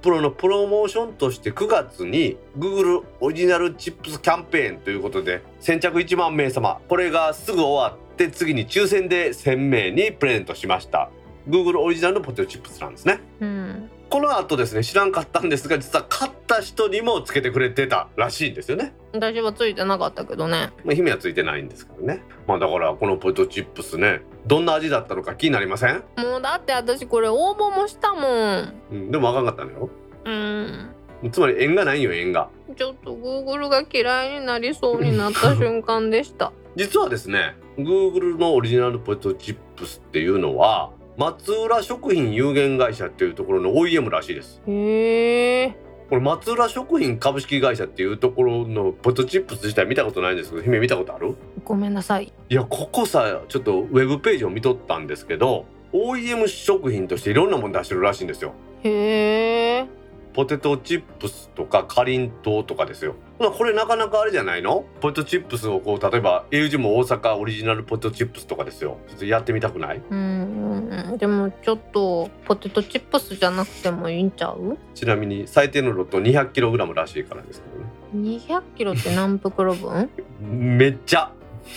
Pro のプロモーションとして9月に Google オリジナルチップスキャンペーンということで先着1万名様これがすぐ終わって次に抽選で1000名にプレゼントしました。Google オリジナルのポテトチップスなんですね。うんこの後ですね知らんかったんですが実は買った人にもつけてくれてたらしいんですよね。私はついてなかったけどね。まあ、姫はついてないんですけどね。まあだからこのポテトチップスねどんな味だったのか気になりません、もうだって私これ応募もしたもん。うん、でもあかんかったのよ。うん。つまり縁がないよ縁が。ちょっと Google が嫌いになりそうになった瞬間でした。実はですね Google のオリジナルポテトチップスっていうのは松浦食品有限会社っていうところの OEM らしいですへえ。これ松浦食品株式会社っていうところのポテトチップス自体見たことないんですけど姫見たことあるごめんなさい。いやここさちょっとウェブページを見とったんですけど OEM 食品としていろんなもの出してるらしいんですよへえ。ポテトチップスとかかりんとうとかですよ。これなかなかあれじゃないの？ポテトチップスをこう例えば au ジも大阪オリジナルポテトチップスとかですよ。ちょっとやってみたくない？うんうん。でもちょっとポテトチップスじゃなくてもいいんちゃう？ちなみに最低のロット 200kg らしいからですけどね。200キロって何袋分？めっちゃ。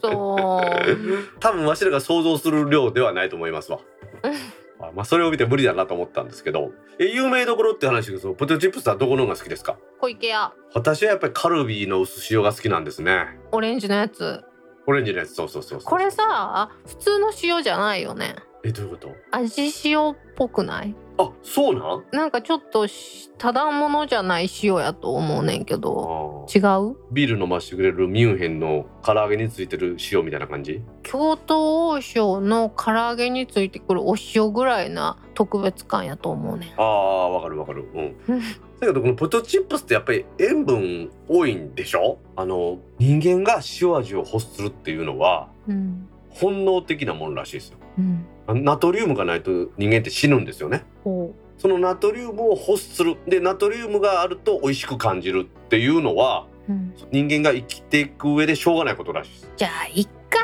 そう多分わしらが想像する量ではないと思いますわ。あ まあそれを見て無理だなと思ったんですけどえ有名どころって話ですけどポテトチップスはどこのが好きですか？小池屋。私はやっぱりカルビーの薄塩が好きなんですね。オレンジのやつ。オレンジのやつ。そうそうそうそう。これさ普通の塩じゃないよね。えどういうこと？味塩っぽくない？あそうなん？なんかちょっとしただものじゃない塩やと思うねんけど。違う？ビール飲ましてくれるミュンヘンの唐揚げについてる塩みたいな感じ？京都王将の唐揚げについてくるお塩ぐらいな特別感やと思うねん。ああわかるわかる。うん。だけどこのポテトチップスってやっぱり塩分多いんでしょ？あの人間が塩味を欲するっていうのはうん。本能的なものらしいですよ。うんナトリウムがないと人間って死ぬんですよね。ほそのナトリウムを欲する。でナトリウムがあると美味しく感じるっていうのはう、うん、人間が生きていく上でしょうがないことらしいです。じゃあいっか。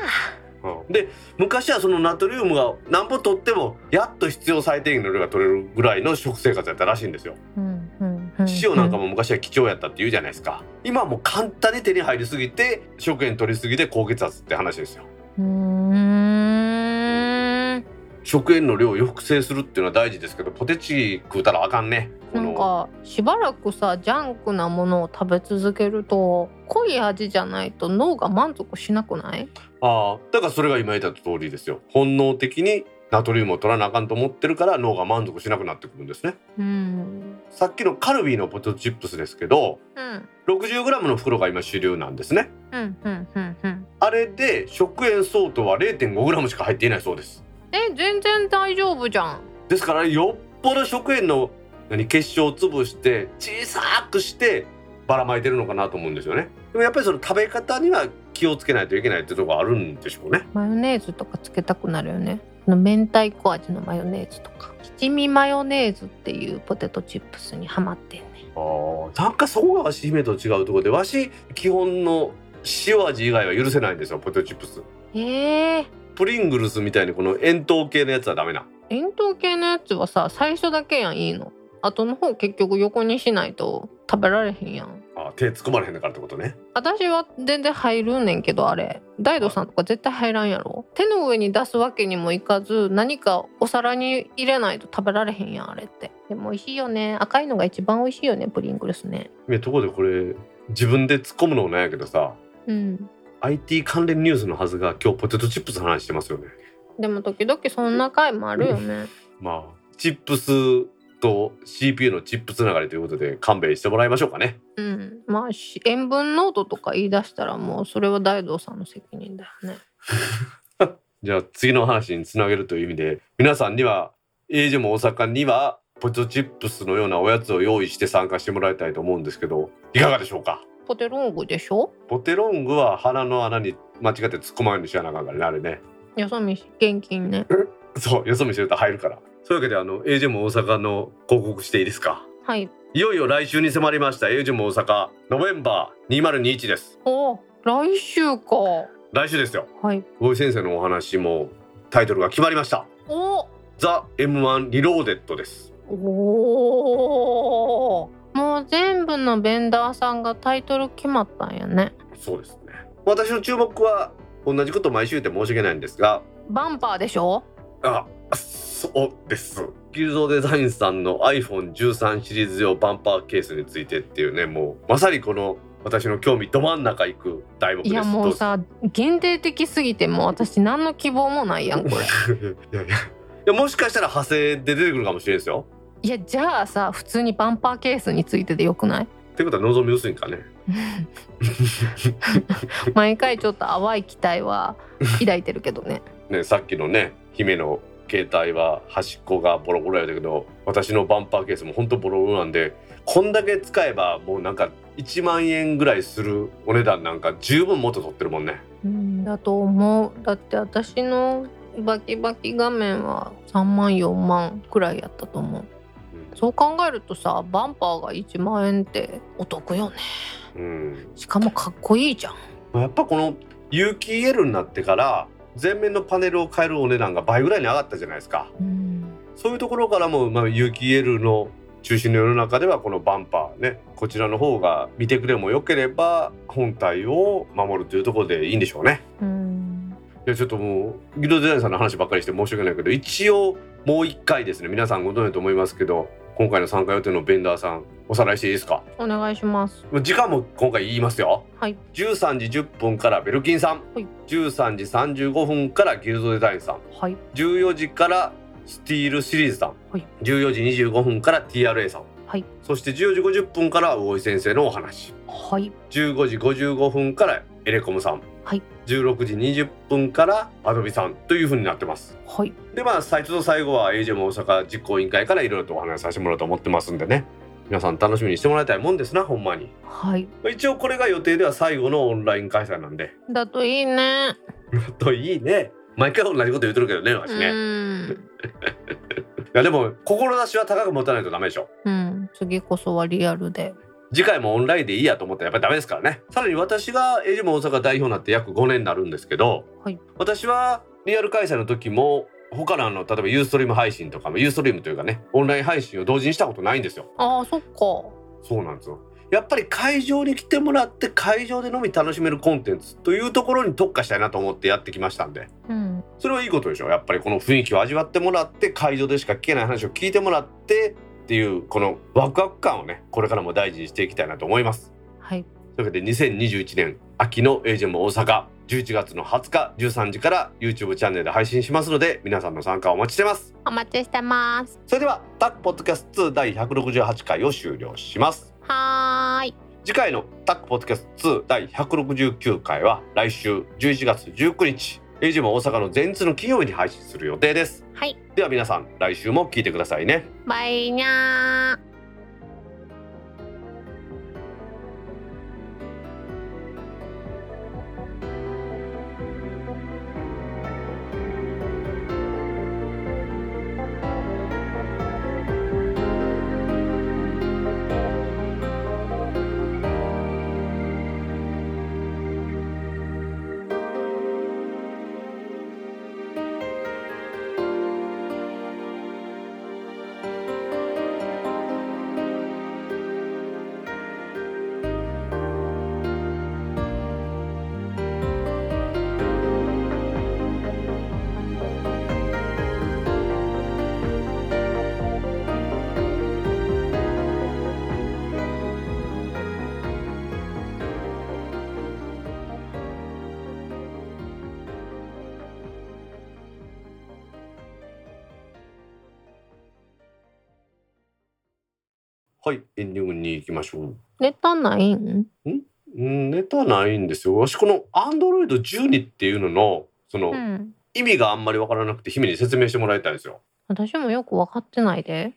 うん。で昔はそのナトリウムが何ぼ取ってもやっと必要最低限の量が取れるぐらいの食生活やったらしいんですよ。うん塩なんかも昔は貴重やったって言うじゃないですか。今はもう簡単に手に入りすぎて食塩取りすぎて高血圧って話ですよ。うーん食塩の量を抑制するっていうのは大事ですけどポテチ食うたらあかんね。なんかしばらくさジャンクなものを食べ続けると濃い味じゃないと脳が満足しなくない？ああだからそれが今言った通りですよ。本能的にナトリウムを取らなあかんと思ってるから脳が満足しなくなってくるんですね。うん。さっきのカルビーのポテトチップスですけどうん。60g の袋が今主流なんですね。うんうんうんうん。あれで食塩相当は 0.5g しか入っていないそうですえ全然大丈夫じゃん。ですからよっぽど食塩の何結晶を潰して小さくしてばらまいてるのかなと思うんですよね。でもやっぱりその食べ方には気をつけないといけないってとこあるんでしょうね。マヨネーズとかつけたくなるよね。あの明太子味のマヨネーズとか。七味マヨネーズっていうポテトチップスにハマってんねあーなんかそこがわし姫と違うところでわし基本の塩味以外は許せないんですよポテトチップス。えー、プリングルスみたいにこの円筒系のやつはダメな？円筒系のやつはさ最初だけやんいいの。後の方結局横にしないと食べられへんやん。あ手突っ込まれへんだからってことね。私は全然入るんねんけどあれ。大道さんとか絶対入らんやろ。手の上に出すわけにもいかず何かお皿に入れないと食べられへんやんあれって。でも美味しいよね。赤いのが一番美味しいよねプリングルスね。いやところでこれ自分で突っ込むのもなんやけどさうん IT 関連ニュースのはずが今日ポテトチップスの話してますよね。でも時々そんな回もあるよね。まあチップスと CPU のチップつながりということで勘弁してもらいましょうかね。うん。まあし塩分濃度とか言い出したらもうそれは大道さんの責任だよね。じゃあ次の話につなげるという意味で皆さんにはエイジも大阪にはポテトチップスのようなおやつを用意して参加してもらいたいと思うんですけどいかがでしょうか？ポテロングでしょ？ポテロングは鼻の穴に間違って突っ込まないようにしやなあかんからねあれね。よそ見現金ね。そうよそ見してると入るから。そういうわけであの AJ も大阪の広告していいですか？はい。いよいよ来週に迫りました。AJ も大阪ノベンバー2021です。お来週か。来週ですよ。はい。大井先生のお話もタイトルが決まりました。おザ・ M1 リローデッドです。おーもう全部のベンダーさんがタイトル決まったんやね。そうですね。私の注目は同じこと毎週言って申し訳ないんですが。バンパーでしょ？あそうです。ギルドデザインさんの iPhone13 シリーズ用バンパーケースについてっていうねもうまさにこの私の興味ど真ん中行く題目です。いやもうさ限定的すぎてもう私何の希望もないやんこれ。いやいや。いやもしかしたら派生で出てくるかもしれないですよいやじゃあさ普通にバンパーケースについてでよくない？ってことは望み薄いんかね。毎回ちょっと淡い期待は抱いてるけどね。ねさっきのね姫の携帯は端っこがボロボロやだけど私のバンパーケースもほんとボロボロなんでこんだけ使えばもうなんか1万円ぐらいするお値段なんか十分元取ってるもんね。うんだと思う。だって私のバキバキ画面は3万4万くらいやったと思うそう考えるとさバンパーが1万円ってお得よね。うん、しかもかっこいいじゃん。うん、やっぱこの有機 EL になってから前面のパネルを変えるお値段が倍ぐらいに上がったじゃないですか。うん。そういうところからも、まあ、有機 EL の中心の世の中ではこのバンパーねこちらの方が見てくれも良ければ本体を守るというところでいいんでしょうね。うん。いやちょっともうギルドデザインさんの話ばっかりして申し訳ないけど一応もう一回ですね皆さんご存知だと思いますけど今回の参加予定のベンダーさんおさらいしていいですか？お願いします。時間も今回言いますよ。はい。13時10分からベルキンさん、はい。13時35分からギルドデザインさん。はい。14時からスティールシリーズさん、はい。14時25分から TRA さん、はい。そして14時50分から魚井先生のお話。はい。15時55分からエレコムさん、はい16時20分からアドビさんという風になってます。はい。でまあ最初と最後は AJ も大阪実行委員会からいろいろとお話しさせてもらおうと思ってますんでね。皆さん楽しみにしてもらいたいもんですなほんまに。はい。まあ一応これが予定では最後のオンライン開催なんで。だといいね。といいね。毎回同じこと言ってるけどねわしね、いうん。やでも志は高く持たないとダメでしょ。うん。次こそはリアルで次回もオンラインでいいやと思ったらやっぱりダメですからね。さらに私がエイジも大阪代表になって約5年になるんですけど、はい。私はリアル開催の時も他のあの例えばユーストリーム配信とかもユーストリームというかねオンライン配信を同時にしたことないんですよ。ああそっか。そうなんですよ。やっぱり会場に来てもらって会場でのみ楽しめるコンテンツというところに特化したいなと思ってやってきましたんで。うん。それはいいことでしょやっぱりこの雰囲気を味わってもらって会場でしか聞けない話を聞いてもらってっていうこのワクワク感をねこれからも大事にしていきたいなと思います。はい。というわけで2021年秋のエージェンも大阪11月の20日13時から YouTube チャンネルで配信しますので皆さんの参加をお待ちしてます。お待ちしてます。それではタックポッドキャスト2第168回を終了します。はーい。次回のタックポッドキャスト2第169回は来週11月19日エイジも大阪の前通の金曜日に配信する予定です。はい。では皆さん来週も聞いてくださいね。バイニャーはいエンディングに行きましょう。ネタないん？うんネタないんですよ。私この Android 12っていうののその、うん。意味があんまりわからなくて姫に説明してもらいたいんですよ。私もよく分かってないで